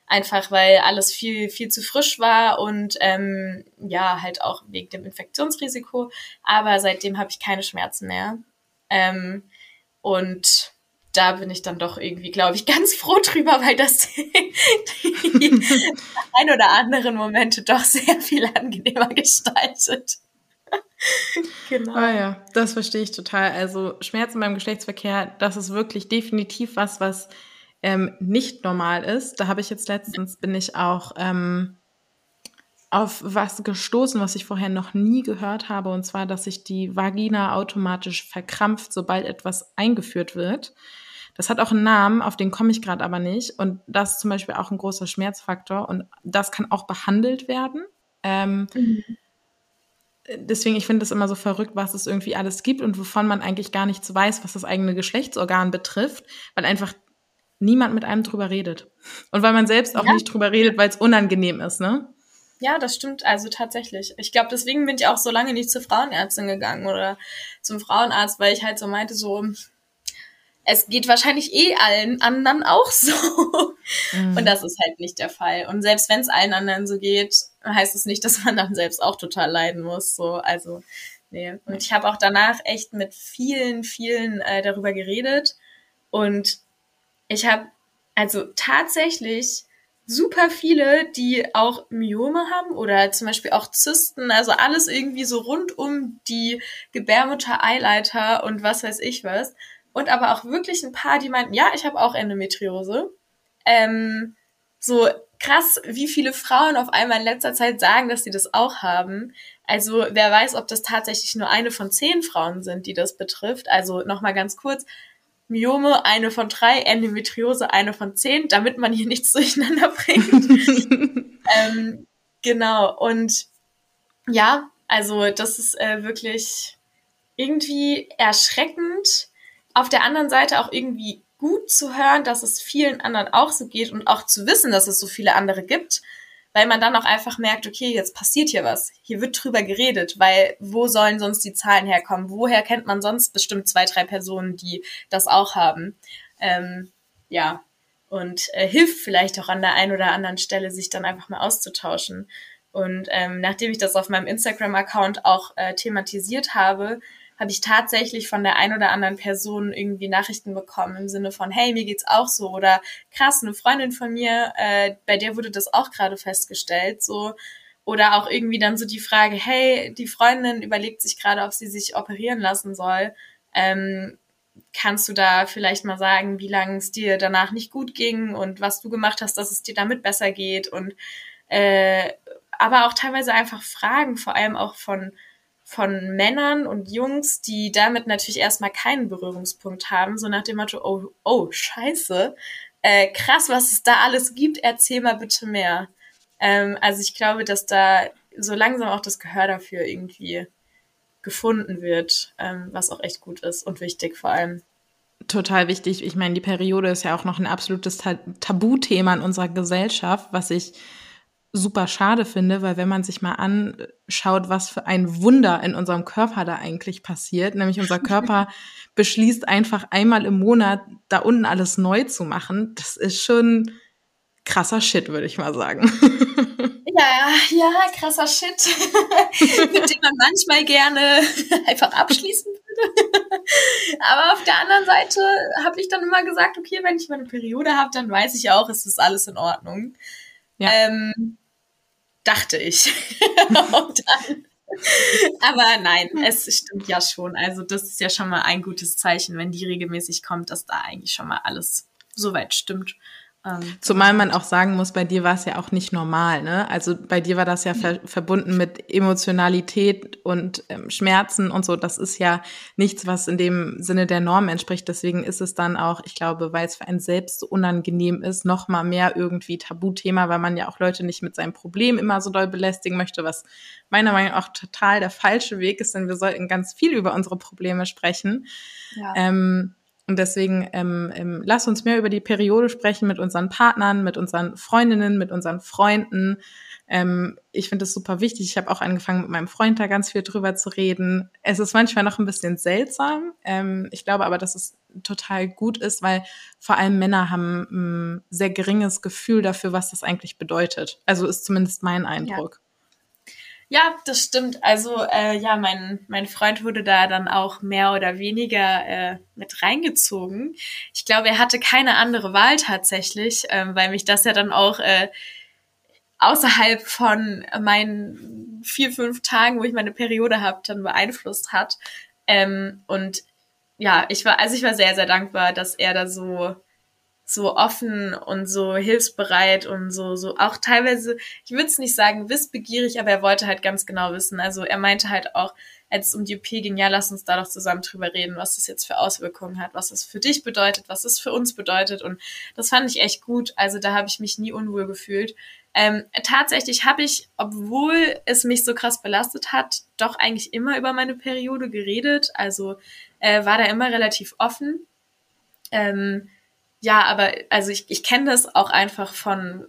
einfach weil alles viel, viel zu frisch war und ähm, ja, halt auch wegen dem Infektionsrisiko. Aber seitdem habe ich keine Schmerzen mehr. Ähm, und da bin ich dann doch irgendwie, glaube ich, ganz froh drüber, weil das die ein oder anderen Momente doch sehr viel angenehmer gestaltet. genau. Ah ja, das verstehe ich total. Also Schmerzen beim Geschlechtsverkehr, das ist wirklich definitiv was, was ähm, nicht normal ist. Da habe ich jetzt letztens, bin ich auch ähm, auf was gestoßen, was ich vorher noch nie gehört habe, und zwar, dass sich die Vagina automatisch verkrampft, sobald etwas eingeführt wird. Das hat auch einen Namen, auf den komme ich gerade aber nicht. Und das ist zum Beispiel auch ein großer Schmerzfaktor. Und das kann auch behandelt werden. Ähm, mhm. Deswegen, ich finde es immer so verrückt, was es irgendwie alles gibt und wovon man eigentlich gar nichts weiß, was das eigene Geschlechtsorgan betrifft, weil einfach niemand mit einem drüber redet. Und weil man selbst auch ja. nicht drüber redet, weil es unangenehm ist, ne? Ja, das stimmt also tatsächlich. Ich glaube, deswegen bin ich auch so lange nicht zur Frauenärztin gegangen oder zum Frauenarzt, weil ich halt so meinte, so, es geht wahrscheinlich eh allen anderen auch so. Mhm. Und das ist halt nicht der Fall. Und selbst wenn es allen anderen so geht, heißt es nicht, dass man dann selbst auch total leiden muss. So, also, nee. Und ich habe auch danach echt mit vielen, vielen äh, darüber geredet. Und ich habe also tatsächlich super viele, die auch Myome haben oder zum Beispiel auch Zysten, also alles irgendwie so rund um die Gebärmutter, Eileiter und was weiß ich was. Und aber auch wirklich ein paar, die meinten, ja, ich habe auch Endometriose. Ähm, so krass, wie viele Frauen auf einmal in letzter Zeit sagen, dass sie das auch haben. Also wer weiß, ob das tatsächlich nur eine von zehn Frauen sind, die das betrifft. Also nochmal ganz kurz, Myome eine von drei, Endometriose eine von zehn, damit man hier nichts durcheinander bringt. ähm, genau, und ja, also das ist äh, wirklich irgendwie erschreckend. Auf der anderen Seite auch irgendwie gut zu hören, dass es vielen anderen auch so geht und auch zu wissen, dass es so viele andere gibt weil man dann auch einfach merkt, okay, jetzt passiert hier was. Hier wird drüber geredet, weil wo sollen sonst die Zahlen herkommen? Woher kennt man sonst bestimmt zwei, drei Personen, die das auch haben? Ähm, ja, und äh, hilft vielleicht auch an der einen oder anderen Stelle, sich dann einfach mal auszutauschen. Und ähm, nachdem ich das auf meinem Instagram-Account auch äh, thematisiert habe, habe ich tatsächlich von der ein oder anderen Person irgendwie Nachrichten bekommen im Sinne von, hey, mir geht's auch so. Oder krass, eine Freundin von mir, äh, bei der wurde das auch gerade festgestellt, so. Oder auch irgendwie dann so die Frage, hey, die Freundin überlegt sich gerade, ob sie sich operieren lassen soll. Ähm, kannst du da vielleicht mal sagen, wie lange es dir danach nicht gut ging und was du gemacht hast, dass es dir damit besser geht? Und äh, aber auch teilweise einfach Fragen, vor allem auch von von Männern und Jungs, die damit natürlich erstmal keinen Berührungspunkt haben, so nach dem Motto, oh, oh, scheiße, äh, krass, was es da alles gibt, erzähl mal bitte mehr. Ähm, also ich glaube, dass da so langsam auch das Gehör dafür irgendwie gefunden wird, ähm, was auch echt gut ist und wichtig vor allem. Total wichtig. Ich meine, die Periode ist ja auch noch ein absolutes Tabuthema in unserer Gesellschaft, was ich super schade finde, weil wenn man sich mal anschaut, was für ein Wunder in unserem Körper da eigentlich passiert, nämlich unser Körper beschließt einfach einmal im Monat da unten alles neu zu machen, das ist schon krasser Shit, würde ich mal sagen. Ja, ja, krasser Shit, mit dem man manchmal gerne einfach abschließen würde. Aber auf der anderen Seite habe ich dann immer gesagt, okay, wenn ich meine Periode habe, dann weiß ich auch, es ist alles in Ordnung. Ja. Ähm, dachte ich. dann aber nein, es stimmt ja schon. Also das ist ja schon mal ein gutes Zeichen, wenn die regelmäßig kommt, dass da eigentlich schon mal alles soweit stimmt. Ähm, Zumal man auch sagen muss, bei dir war es ja auch nicht normal, ne? Also bei dir war das ja ver verbunden mit Emotionalität und ähm, Schmerzen und so. Das ist ja nichts, was in dem Sinne der Norm entspricht. Deswegen ist es dann auch, ich glaube, weil es für einen selbst so unangenehm ist, noch mal mehr irgendwie Tabuthema, weil man ja auch Leute nicht mit seinem Problem immer so doll belästigen möchte, was meiner Meinung nach auch total der falsche Weg ist, denn wir sollten ganz viel über unsere Probleme sprechen. Ja. Ähm, und deswegen ähm, ähm, lass uns mehr über die Periode sprechen mit unseren Partnern, mit unseren Freundinnen, mit unseren Freunden. Ähm, ich finde das super wichtig. Ich habe auch angefangen, mit meinem Freund da ganz viel drüber zu reden. Es ist manchmal noch ein bisschen seltsam. Ähm, ich glaube aber, dass es total gut ist, weil vor allem Männer haben ein sehr geringes Gefühl dafür, was das eigentlich bedeutet. Also ist zumindest mein Eindruck. Ja. Ja, das stimmt. Also äh, ja, mein, mein Freund wurde da dann auch mehr oder weniger äh, mit reingezogen. Ich glaube, er hatte keine andere Wahl tatsächlich, ähm, weil mich das ja dann auch äh, außerhalb von meinen vier, fünf Tagen, wo ich meine Periode habe, dann beeinflusst hat. Ähm, und ja, ich war, also ich war sehr, sehr dankbar, dass er da so so offen und so hilfsbereit und so, so auch teilweise, ich würde es nicht sagen wissbegierig, aber er wollte halt ganz genau wissen. Also er meinte halt auch, als es um die OP ging, ja, lass uns da doch zusammen drüber reden, was das jetzt für Auswirkungen hat, was es für dich bedeutet, was es für uns bedeutet. Und das fand ich echt gut. Also da habe ich mich nie unwohl gefühlt. Ähm, tatsächlich habe ich, obwohl es mich so krass belastet hat, doch eigentlich immer über meine Periode geredet. Also äh, war da immer relativ offen. Ähm, ja, aber also ich, ich kenne das auch einfach von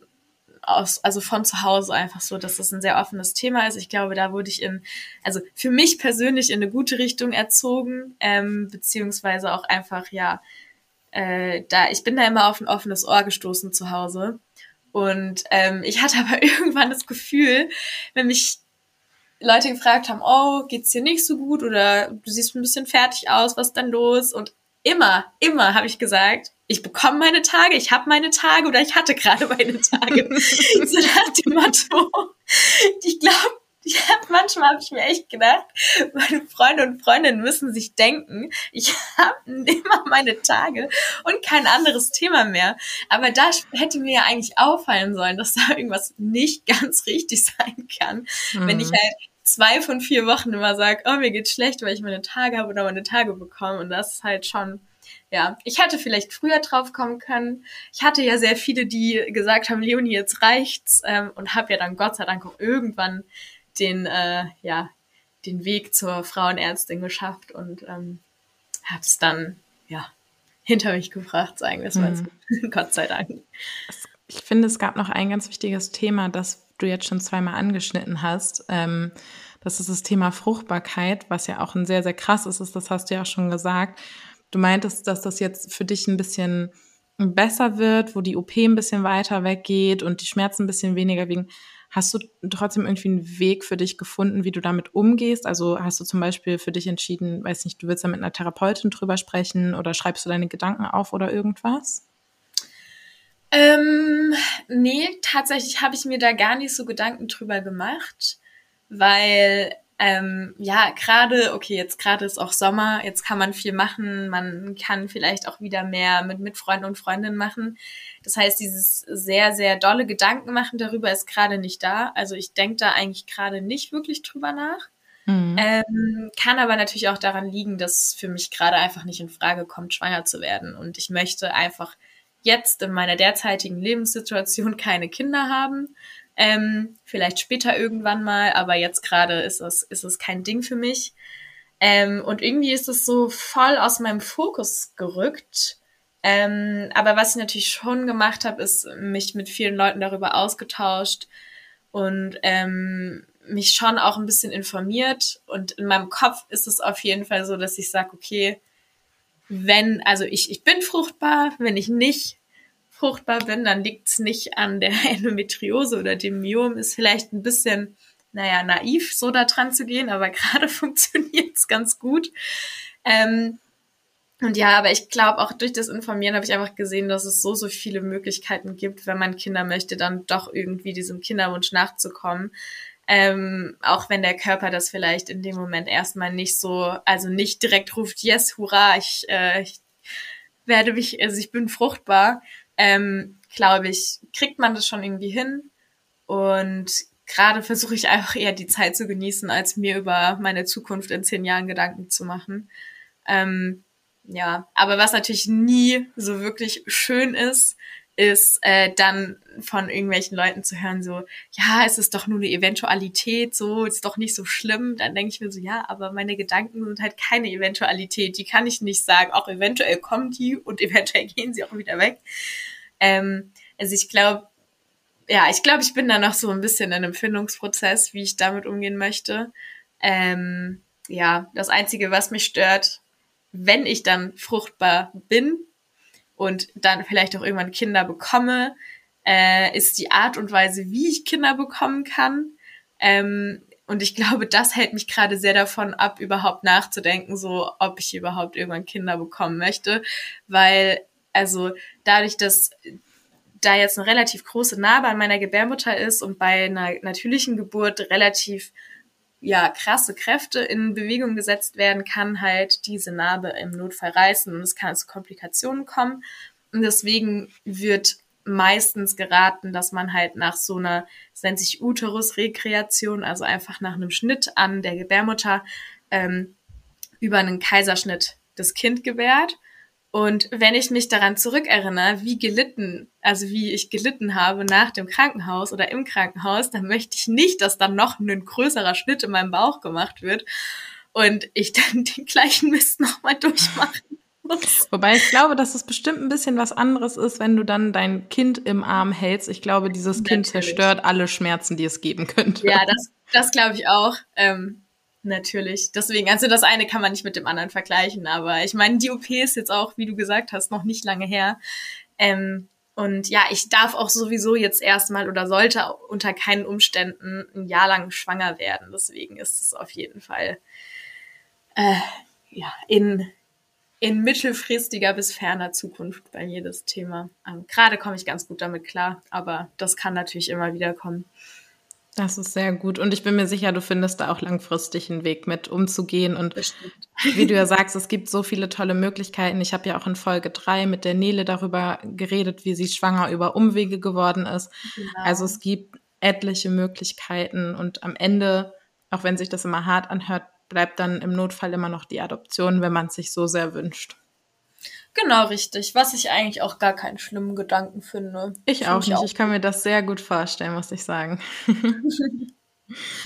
aus, also von zu Hause einfach so, dass das ein sehr offenes Thema ist. Ich glaube, da wurde ich in, also für mich persönlich in eine gute Richtung erzogen, ähm, beziehungsweise auch einfach, ja, äh, da, ich bin da immer auf ein offenes Ohr gestoßen zu Hause. Und ähm, ich hatte aber irgendwann das Gefühl, wenn mich Leute gefragt haben, oh, geht's dir nicht so gut oder du siehst ein bisschen fertig aus, was ist denn los? Und immer, immer habe ich gesagt, ich bekomme meine Tage, ich habe meine Tage oder ich hatte gerade meine Tage. so nach dem Motto. Ich glaube, ja, manchmal habe ich mir echt gedacht, meine Freunde und Freundinnen müssen sich denken, ich habe immer meine Tage und kein anderes Thema mehr. Aber da hätte mir ja eigentlich auffallen sollen, dass da irgendwas nicht ganz richtig sein kann, mhm. wenn ich mhm. halt zwei von vier Wochen immer sage, oh, mir geht's schlecht, weil ich meine Tage habe oder meine Tage bekomme. Und das ist halt schon ja, ich hätte vielleicht früher drauf kommen können. Ich hatte ja sehr viele, die gesagt haben, Leonie, jetzt reicht's ähm, und habe ja dann Gott sei Dank auch irgendwann den, äh, ja, den Weg zur Frauenärztin geschafft und ähm, habe es dann, ja, hinter mich gebracht, sagen wir es mal so. Mhm. Gott sei Dank. Ich finde, es gab noch ein ganz wichtiges Thema, das du jetzt schon zweimal angeschnitten hast. Ähm, das ist das Thema Fruchtbarkeit, was ja auch ein sehr, sehr krass ist, das hast du ja auch schon gesagt. Du meintest, dass das jetzt für dich ein bisschen besser wird, wo die OP ein bisschen weiter weggeht und die Schmerzen ein bisschen weniger wiegen. Hast du trotzdem irgendwie einen Weg für dich gefunden, wie du damit umgehst? Also hast du zum Beispiel für dich entschieden, weiß nicht, du willst da mit einer Therapeutin drüber sprechen oder schreibst du deine Gedanken auf oder irgendwas? Ähm, nee, tatsächlich habe ich mir da gar nicht so Gedanken drüber gemacht, weil ähm, ja, gerade, okay, jetzt gerade ist auch Sommer, jetzt kann man viel machen, man kann vielleicht auch wieder mehr mit, mit Freunden und Freundinnen machen. Das heißt, dieses sehr, sehr dolle Gedanken machen darüber ist gerade nicht da. Also ich denke da eigentlich gerade nicht wirklich drüber nach. Mhm. Ähm, kann aber natürlich auch daran liegen, dass für mich gerade einfach nicht in Frage kommt, schwanger zu werden. Und ich möchte einfach jetzt in meiner derzeitigen Lebenssituation keine Kinder haben ähm, vielleicht später irgendwann mal, aber jetzt gerade ist es, ist es kein Ding für mich. Ähm, und irgendwie ist es so voll aus meinem Fokus gerückt. Ähm, aber was ich natürlich schon gemacht habe, ist mich mit vielen Leuten darüber ausgetauscht und ähm, mich schon auch ein bisschen informiert. Und in meinem Kopf ist es auf jeden Fall so, dass ich sage, okay, wenn, also ich, ich bin fruchtbar, wenn ich nicht, fruchtbar bin, dann liegt es nicht an der Endometriose oder dem Myom, ist vielleicht ein bisschen, naja, naiv, so da dran zu gehen, aber gerade funktioniert es ganz gut. Ähm, Und ja, aber ich glaube, auch durch das Informieren habe ich einfach gesehen, dass es so, so viele Möglichkeiten gibt, wenn man Kinder möchte, dann doch irgendwie diesem Kinderwunsch nachzukommen. Ähm, auch wenn der Körper das vielleicht in dem Moment erstmal nicht so, also nicht direkt ruft, yes, hurra, ich, äh, ich werde mich, also ich bin fruchtbar, ähm, glaube ich, kriegt man das schon irgendwie hin. Und gerade versuche ich einfach eher die Zeit zu genießen, als mir über meine Zukunft in zehn Jahren Gedanken zu machen. Ähm, ja, aber was natürlich nie so wirklich schön ist, ist äh, dann von irgendwelchen Leuten zu hören, so, ja, es ist doch nur eine Eventualität, so, ist doch nicht so schlimm. Dann denke ich mir so, ja, aber meine Gedanken sind halt keine Eventualität. Die kann ich nicht sagen. Auch eventuell kommen die und eventuell gehen sie auch wieder weg. Ähm, also ich glaube, ja, ich glaube, ich bin da noch so ein bisschen in einem Findungsprozess, wie ich damit umgehen möchte. Ähm, ja, das Einzige, was mich stört, wenn ich dann fruchtbar bin und dann vielleicht auch irgendwann Kinder bekomme, äh, ist die Art und Weise, wie ich Kinder bekommen kann. Ähm, und ich glaube, das hält mich gerade sehr davon ab, überhaupt nachzudenken, so ob ich überhaupt irgendwann Kinder bekommen möchte. Weil, also dadurch, dass da jetzt eine relativ große Narbe an meiner Gebärmutter ist und bei einer natürlichen Geburt relativ ja, krasse Kräfte in Bewegung gesetzt werden, kann halt diese Narbe im Notfall reißen und es kann zu Komplikationen kommen. Und deswegen wird meistens geraten, dass man halt nach so einer, es nennt sich Uterusrekreation, also einfach nach einem Schnitt an der Gebärmutter ähm, über einen Kaiserschnitt das Kind gebärt. Und wenn ich mich daran zurückerinnere, wie gelitten, also wie ich gelitten habe nach dem Krankenhaus oder im Krankenhaus, dann möchte ich nicht, dass dann noch ein größerer Schnitt in meinem Bauch gemacht wird und ich dann den gleichen Mist nochmal durchmachen muss. Wobei ich glaube, dass es bestimmt ein bisschen was anderes ist, wenn du dann dein Kind im Arm hältst. Ich glaube, dieses Natürlich. Kind zerstört alle Schmerzen, die es geben könnte. Ja, das, das glaube ich auch. Ähm, Natürlich. Deswegen, also das eine kann man nicht mit dem anderen vergleichen, aber ich meine, die OP ist jetzt auch, wie du gesagt hast, noch nicht lange her. Ähm, und ja, ich darf auch sowieso jetzt erstmal oder sollte unter keinen Umständen ein Jahr lang schwanger werden. Deswegen ist es auf jeden Fall äh, ja in in mittelfristiger bis ferner Zukunft bei mir das Thema. Ähm, Gerade komme ich ganz gut damit klar, aber das kann natürlich immer wieder kommen. Das ist sehr gut. Und ich bin mir sicher, du findest da auch langfristig einen Weg mit umzugehen. Und wie du ja sagst, es gibt so viele tolle Möglichkeiten. Ich habe ja auch in Folge drei mit der Nele darüber geredet, wie sie schwanger über Umwege geworden ist. Genau. Also es gibt etliche Möglichkeiten. Und am Ende, auch wenn sich das immer hart anhört, bleibt dann im Notfall immer noch die Adoption, wenn man es sich so sehr wünscht. Genau, richtig. Was ich eigentlich auch gar keinen schlimmen Gedanken finde. Ich Find auch nicht. Ich, auch. ich kann mir das sehr gut vorstellen, muss ich sagen.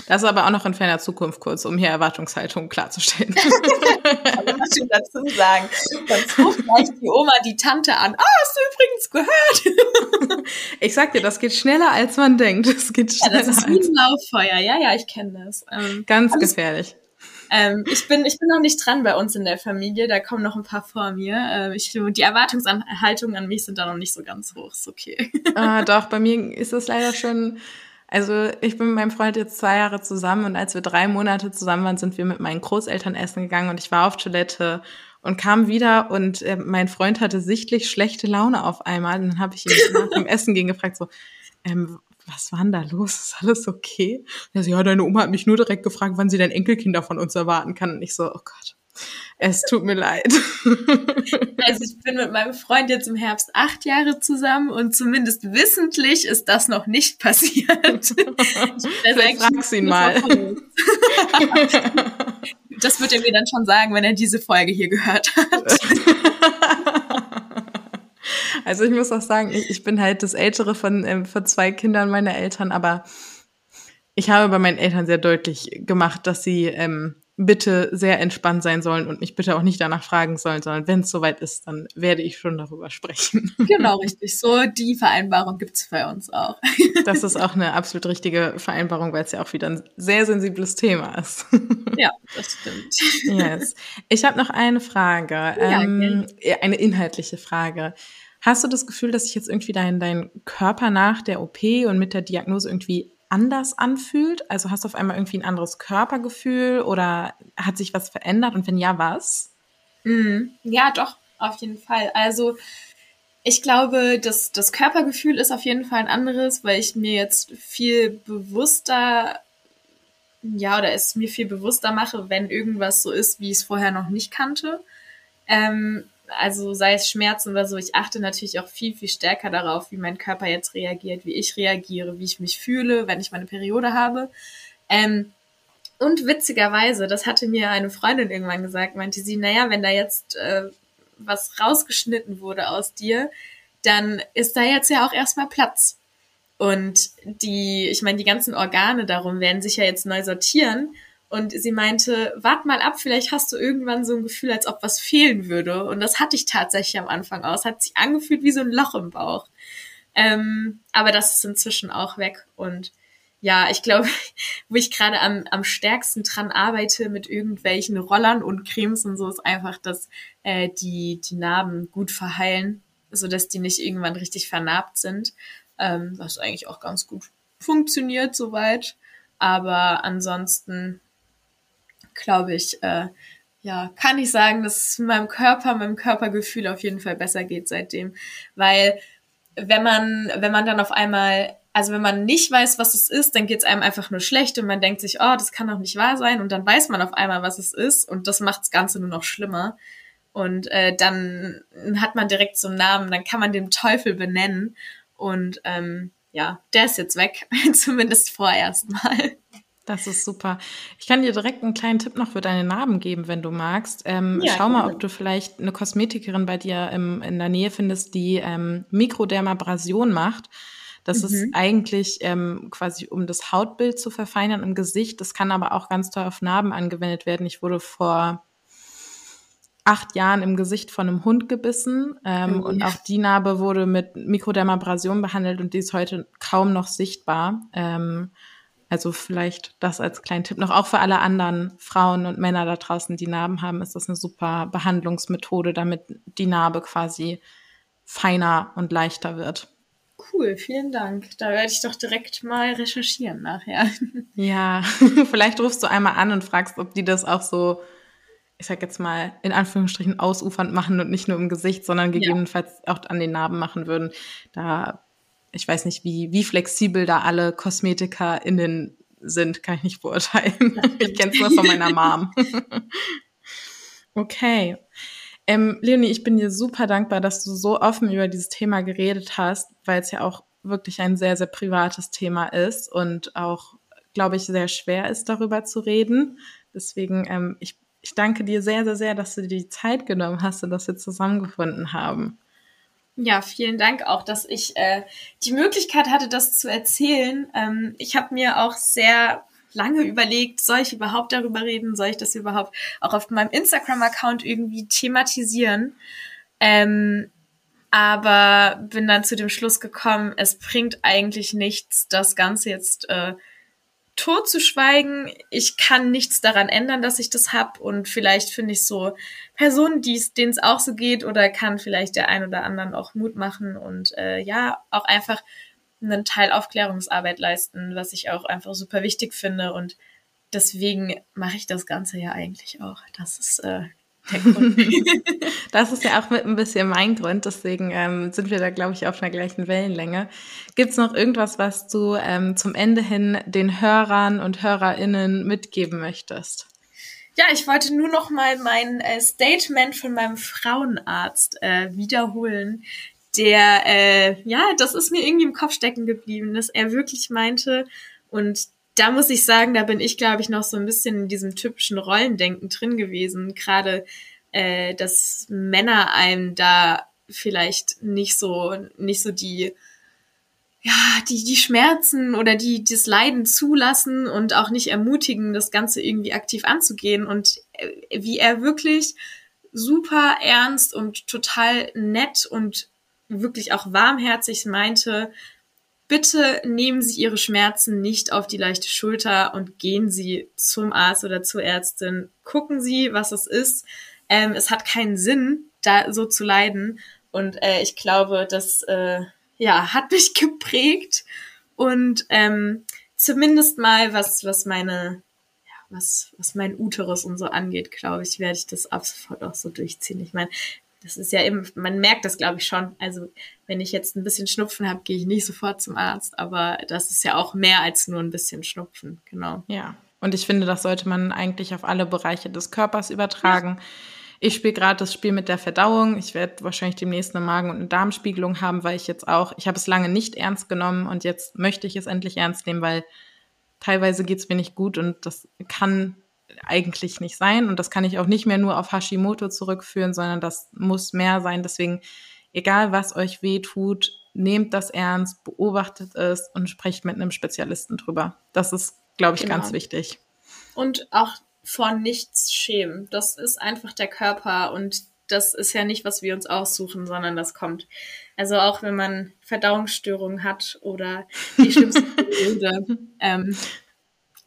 Das ist aber auch noch in ferner Zukunft kurz, um hier Erwartungshaltung klarzustellen. also muss ich dazu sagen. Dann ruft gleich die Oma die Tante an. Ah, hast du übrigens gehört? ich sag dir, das geht schneller, als man denkt. Das geht schneller. Ja, das ist wie ein Lauffeuer. Ja, ja, ich kenne das. Ähm, Ganz gefährlich. Ähm, ich bin, ich bin noch nicht dran bei uns in der Familie. Da kommen noch ein paar vor mir. Äh, ich, die Erwartungshaltungen an mich sind da noch nicht so ganz hoch. Ist okay. Ah, doch, bei mir ist es leider schon. Also ich bin mit meinem Freund jetzt zwei Jahre zusammen und als wir drei Monate zusammen waren, sind wir mit meinen Großeltern essen gegangen und ich war auf Toilette und kam wieder und äh, mein Freund hatte sichtlich schlechte Laune auf einmal. Und dann habe ich ihn nach dem Essen gegen gefragt, so, ähm, was war denn da los? Ist alles okay? Er so, ja, deine Oma hat mich nur direkt gefragt, wann sie dein Enkelkinder von uns erwarten kann. Und ich so, oh Gott, es tut mir leid. Also ich bin mit meinem Freund jetzt im Herbst acht Jahre zusammen und zumindest wissentlich ist das noch nicht passiert. Vielleicht frag's ihn mal. Das wird er mir dann schon sagen, wenn er diese Folge hier gehört hat. Also ich muss auch sagen, ich, ich bin halt das Ältere von, ähm, von zwei Kindern meiner Eltern, aber ich habe bei meinen Eltern sehr deutlich gemacht, dass sie ähm, bitte sehr entspannt sein sollen und mich bitte auch nicht danach fragen sollen, sondern wenn es soweit ist, dann werde ich schon darüber sprechen. Genau, richtig. So die Vereinbarung gibt's bei uns auch. Das ist auch eine absolut richtige Vereinbarung, weil es ja auch wieder ein sehr sensibles Thema ist. Ja, das stimmt. Yes. Ich habe noch eine Frage, ja, ähm, eine inhaltliche Frage. Hast du das Gefühl, dass sich jetzt irgendwie dein, dein Körper nach der OP und mit der Diagnose irgendwie anders anfühlt? Also hast du auf einmal irgendwie ein anderes Körpergefühl oder hat sich was verändert und wenn ja, was? Mhm. Ja, doch, auf jeden Fall. Also ich glaube, das, das Körpergefühl ist auf jeden Fall ein anderes, weil ich mir jetzt viel bewusster, ja, oder es mir viel bewusster mache, wenn irgendwas so ist, wie ich es vorher noch nicht kannte. Ähm, also sei es Schmerzen oder so, ich achte natürlich auch viel, viel stärker darauf, wie mein Körper jetzt reagiert, wie ich reagiere, wie ich mich fühle, wenn ich meine Periode habe. Ähm, und witzigerweise, das hatte mir eine Freundin irgendwann gesagt, meinte sie, naja, wenn da jetzt äh, was rausgeschnitten wurde aus dir, dann ist da jetzt ja auch erstmal Platz. Und die, ich meine, die ganzen Organe darum werden sich ja jetzt neu sortieren. Und sie meinte, wart mal ab, vielleicht hast du irgendwann so ein Gefühl, als ob was fehlen würde. Und das hatte ich tatsächlich am Anfang aus. Hat sich angefühlt wie so ein Loch im Bauch. Ähm, aber das ist inzwischen auch weg. Und ja, ich glaube, wo ich gerade am, am stärksten dran arbeite mit irgendwelchen Rollern und Cremes und so, ist einfach, dass äh, die, die Narben gut verheilen, so dass die nicht irgendwann richtig vernarbt sind. Ähm, was eigentlich auch ganz gut funktioniert soweit. Aber ansonsten glaube ich, äh, ja, kann ich sagen, dass es meinem Körper, meinem Körpergefühl auf jeden Fall besser geht seitdem. Weil wenn man, wenn man dann auf einmal also wenn man nicht weiß, was es ist, dann geht es einem einfach nur schlecht und man denkt sich, oh, das kann doch nicht wahr sein. Und dann weiß man auf einmal, was es ist und das macht das Ganze nur noch schlimmer. Und äh, dann hat man direkt so einen Namen, dann kann man den Teufel benennen. Und ähm, ja, der ist jetzt weg, zumindest vorerst mal. Das ist super. Ich kann dir direkt einen kleinen Tipp noch für deine Narben geben, wenn du magst. Ähm, ja, schau mal, ob du vielleicht eine Kosmetikerin bei dir im, in der Nähe findest, die ähm, Mikrodermabrasion macht. Das mhm. ist eigentlich ähm, quasi, um das Hautbild zu verfeinern im Gesicht. Das kann aber auch ganz toll auf Narben angewendet werden. Ich wurde vor acht Jahren im Gesicht von einem Hund gebissen ähm, oh, und auch die Narbe wurde mit Mikrodermabrasion behandelt und die ist heute kaum noch sichtbar. Ähm, also vielleicht das als kleinen Tipp noch. Auch für alle anderen Frauen und Männer da draußen, die Narben haben, ist das eine super Behandlungsmethode, damit die Narbe quasi feiner und leichter wird. Cool, vielen Dank. Da werde ich doch direkt mal recherchieren nachher. Ja, vielleicht rufst du einmal an und fragst, ob die das auch so, ich sag jetzt mal, in Anführungsstrichen ausufernd machen und nicht nur im Gesicht, sondern gegebenenfalls ja. auch an den Narben machen würden. Da, ich weiß nicht, wie, wie flexibel da alle KosmetikerInnen sind, kann ich nicht beurteilen. Ich kenne es nur von meiner Mom. okay. Ähm, Leonie, ich bin dir super dankbar, dass du so offen über dieses Thema geredet hast, weil es ja auch wirklich ein sehr, sehr privates Thema ist und auch, glaube ich, sehr schwer ist, darüber zu reden. Deswegen, ähm, ich, ich danke dir sehr, sehr, sehr, dass du dir die Zeit genommen hast und dass wir zusammengefunden haben. Ja, vielen Dank auch, dass ich äh, die Möglichkeit hatte, das zu erzählen. Ähm, ich habe mir auch sehr lange überlegt, soll ich überhaupt darüber reden? Soll ich das überhaupt auch auf meinem Instagram-Account irgendwie thematisieren? Ähm, aber bin dann zu dem Schluss gekommen, es bringt eigentlich nichts, das Ganze jetzt äh, tot zu schweigen. Ich kann nichts daran ändern, dass ich das hab und vielleicht finde ich so Personen, denen es auch so geht oder kann vielleicht der ein oder anderen auch Mut machen und äh, ja, auch einfach einen Teil Aufklärungsarbeit leisten, was ich auch einfach super wichtig finde. Und deswegen mache ich das Ganze ja eigentlich auch. Das ist äh, das ist ja auch mit ein bisschen mein Grund. Deswegen ähm, sind wir da, glaube ich, auf einer gleichen Wellenlänge. Gibt es noch irgendwas, was du ähm, zum Ende hin den Hörern und Hörerinnen mitgeben möchtest? Ja, ich wollte nur noch mal mein äh, Statement von meinem Frauenarzt äh, wiederholen, der, äh, ja, das ist mir irgendwie im Kopf stecken geblieben, dass er wirklich meinte, und da muss ich sagen, da bin ich, glaube ich, noch so ein bisschen in diesem typischen Rollendenken drin gewesen. Gerade, äh, dass Männer einem da vielleicht nicht so, nicht so die, ja, die, die Schmerzen oder die, das Leiden zulassen und auch nicht ermutigen, das Ganze irgendwie aktiv anzugehen. Und äh, wie er wirklich super ernst und total nett und wirklich auch warmherzig meinte, bitte nehmen Sie Ihre Schmerzen nicht auf die leichte Schulter und gehen Sie zum Arzt oder zur Ärztin. Gucken Sie, was es ist. Ähm, es hat keinen Sinn, da so zu leiden. Und äh, ich glaube, das äh, ja, hat mich geprägt. Und ähm, zumindest mal, was, was meine was, was mein Uterus und so angeht, glaube ich, werde ich das ab sofort auch so durchziehen. Ich meine, das ist ja eben, man merkt das, glaube ich, schon. Also, wenn ich jetzt ein bisschen Schnupfen habe, gehe ich nicht sofort zum Arzt, aber das ist ja auch mehr als nur ein bisschen Schnupfen, genau. Ja. Und ich finde, das sollte man eigentlich auf alle Bereiche des Körpers übertragen. Ja. Ich spiele gerade das Spiel mit der Verdauung. Ich werde wahrscheinlich demnächst eine Magen- und eine Darmspiegelung haben, weil ich jetzt auch, ich habe es lange nicht ernst genommen und jetzt möchte ich es endlich ernst nehmen, weil teilweise geht es mir nicht gut und das kann eigentlich nicht sein. Und das kann ich auch nicht mehr nur auf Hashimoto zurückführen, sondern das muss mehr sein. Deswegen, egal was euch weh tut, nehmt das ernst, beobachtet es und sprecht mit einem Spezialisten drüber. Das ist, glaube ich, genau. ganz wichtig. Und auch vor nichts schämen. Das ist einfach der Körper und das ist ja nicht, was wir uns aussuchen, sondern das kommt. Also auch wenn man Verdauungsstörungen hat oder die schlimmste Periode, ähm,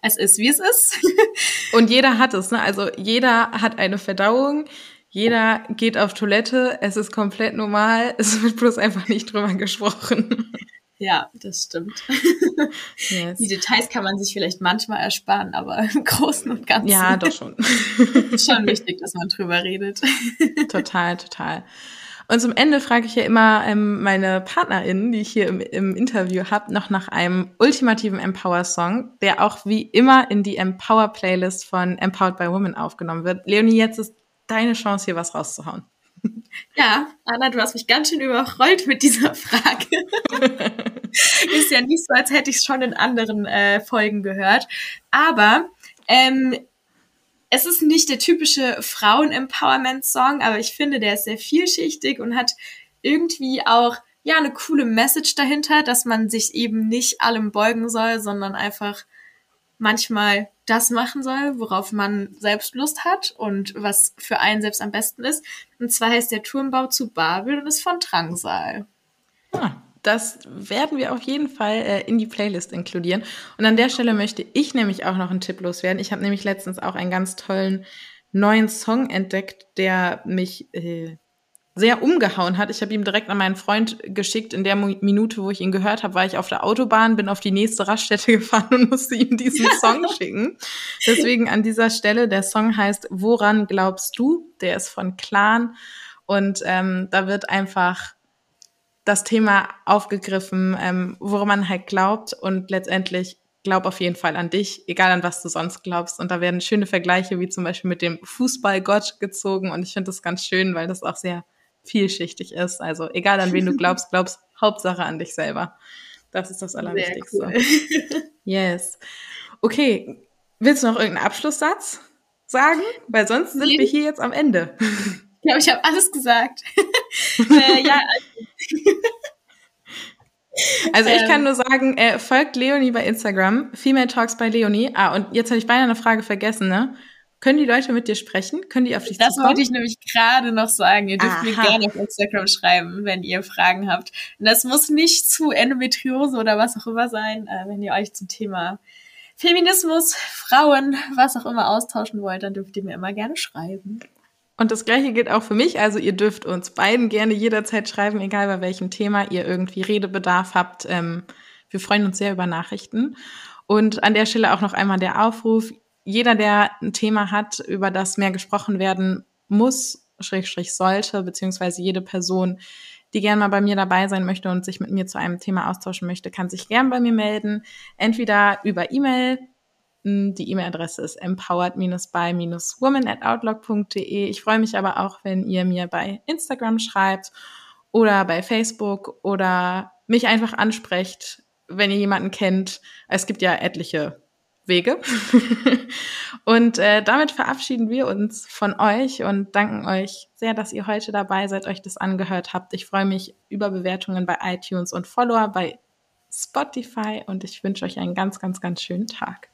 es ist, wie es ist. und jeder hat es, ne? Also jeder hat eine Verdauung, jeder geht auf Toilette, es ist komplett normal, es wird bloß einfach nicht drüber gesprochen. Ja, das stimmt. Yes. Die Details kann man sich vielleicht manchmal ersparen, aber im Großen und Ganzen. Ja, doch schon. ist schon wichtig, dass man drüber redet. Total, total. Und zum Ende frage ich ja immer ähm, meine PartnerInnen, die ich hier im, im Interview habe, noch nach einem ultimativen Empower-Song, der auch wie immer in die Empower-Playlist von Empowered by Women aufgenommen wird. Leonie, jetzt ist deine Chance, hier was rauszuhauen. Ja, Anna, du hast mich ganz schön überrollt mit dieser Frage. ist ja nicht so, als hätte ich es schon in anderen äh, Folgen gehört. Aber ähm, es ist nicht der typische Frauen-Empowerment-Song, aber ich finde, der ist sehr vielschichtig und hat irgendwie auch ja eine coole Message dahinter, dass man sich eben nicht allem beugen soll, sondern einfach manchmal das machen soll, worauf man selbst Lust hat und was für einen selbst am besten ist. Und zwar heißt der Turmbau zu Babel und ist von Drangsal. Ah, das werden wir auf jeden Fall äh, in die Playlist inkludieren. Und an der Stelle möchte ich nämlich auch noch einen Tipp loswerden. Ich habe nämlich letztens auch einen ganz tollen neuen Song entdeckt, der mich äh, sehr umgehauen hat. Ich habe ihm direkt an meinen Freund geschickt. In der Minute, wo ich ihn gehört habe, war ich auf der Autobahn, bin auf die nächste Raststätte gefahren und musste ihm diesen Song schicken. Deswegen an dieser Stelle, der Song heißt Woran glaubst du? Der ist von Clan und ähm, da wird einfach das Thema aufgegriffen, ähm, woran man halt glaubt und letztendlich glaub auf jeden Fall an dich, egal an was du sonst glaubst. Und da werden schöne Vergleiche wie zum Beispiel mit dem Fußballgott gezogen und ich finde das ganz schön, weil das auch sehr vielschichtig ist. Also egal an wen du glaubst, glaubst Hauptsache an dich selber. Das ist das Allerwichtigste. Cool. yes. Okay, willst du noch irgendeinen Abschlusssatz sagen? Weil sonst sind nee. wir hier jetzt am Ende. Ich glaube, ich habe alles gesagt. äh, ja. Also ich kann ähm. nur sagen, äh, folgt Leonie bei Instagram, Female Talks bei Leonie. Ah, und jetzt habe ich beinahe eine Frage vergessen, ne? Können die Leute mit dir sprechen? Können die auf dich Das wollte ich nämlich gerade noch sagen. Ihr dürft Aha. mir gerne auf Instagram schreiben, wenn ihr Fragen habt. Und das muss nicht zu Endometriose oder was auch immer sein, äh, wenn ihr euch zum Thema Feminismus, Frauen, was auch immer austauschen wollt, dann dürft ihr mir immer gerne schreiben. Und das gleiche gilt auch für mich. Also ihr dürft uns beiden gerne jederzeit schreiben, egal bei welchem Thema ihr irgendwie Redebedarf habt. Ähm, wir freuen uns sehr über Nachrichten. Und an der Stelle auch noch einmal der Aufruf, jeder, der ein Thema hat, über das mehr gesprochen werden muss, Schrägstrich sollte, beziehungsweise jede Person, die gerne mal bei mir dabei sein möchte und sich mit mir zu einem Thema austauschen möchte, kann sich gern bei mir melden. Entweder über E-Mail, hm, die E-Mail-Adresse ist empowered-by-woman at outlook.de. Ich freue mich aber auch, wenn ihr mir bei Instagram schreibt oder bei Facebook oder mich einfach ansprecht, wenn ihr jemanden kennt. Es gibt ja etliche Wege. und äh, damit verabschieden wir uns von euch und danken euch sehr, dass ihr heute dabei seid, euch das angehört habt. Ich freue mich über Bewertungen bei iTunes und Follower bei Spotify und ich wünsche euch einen ganz, ganz, ganz schönen Tag.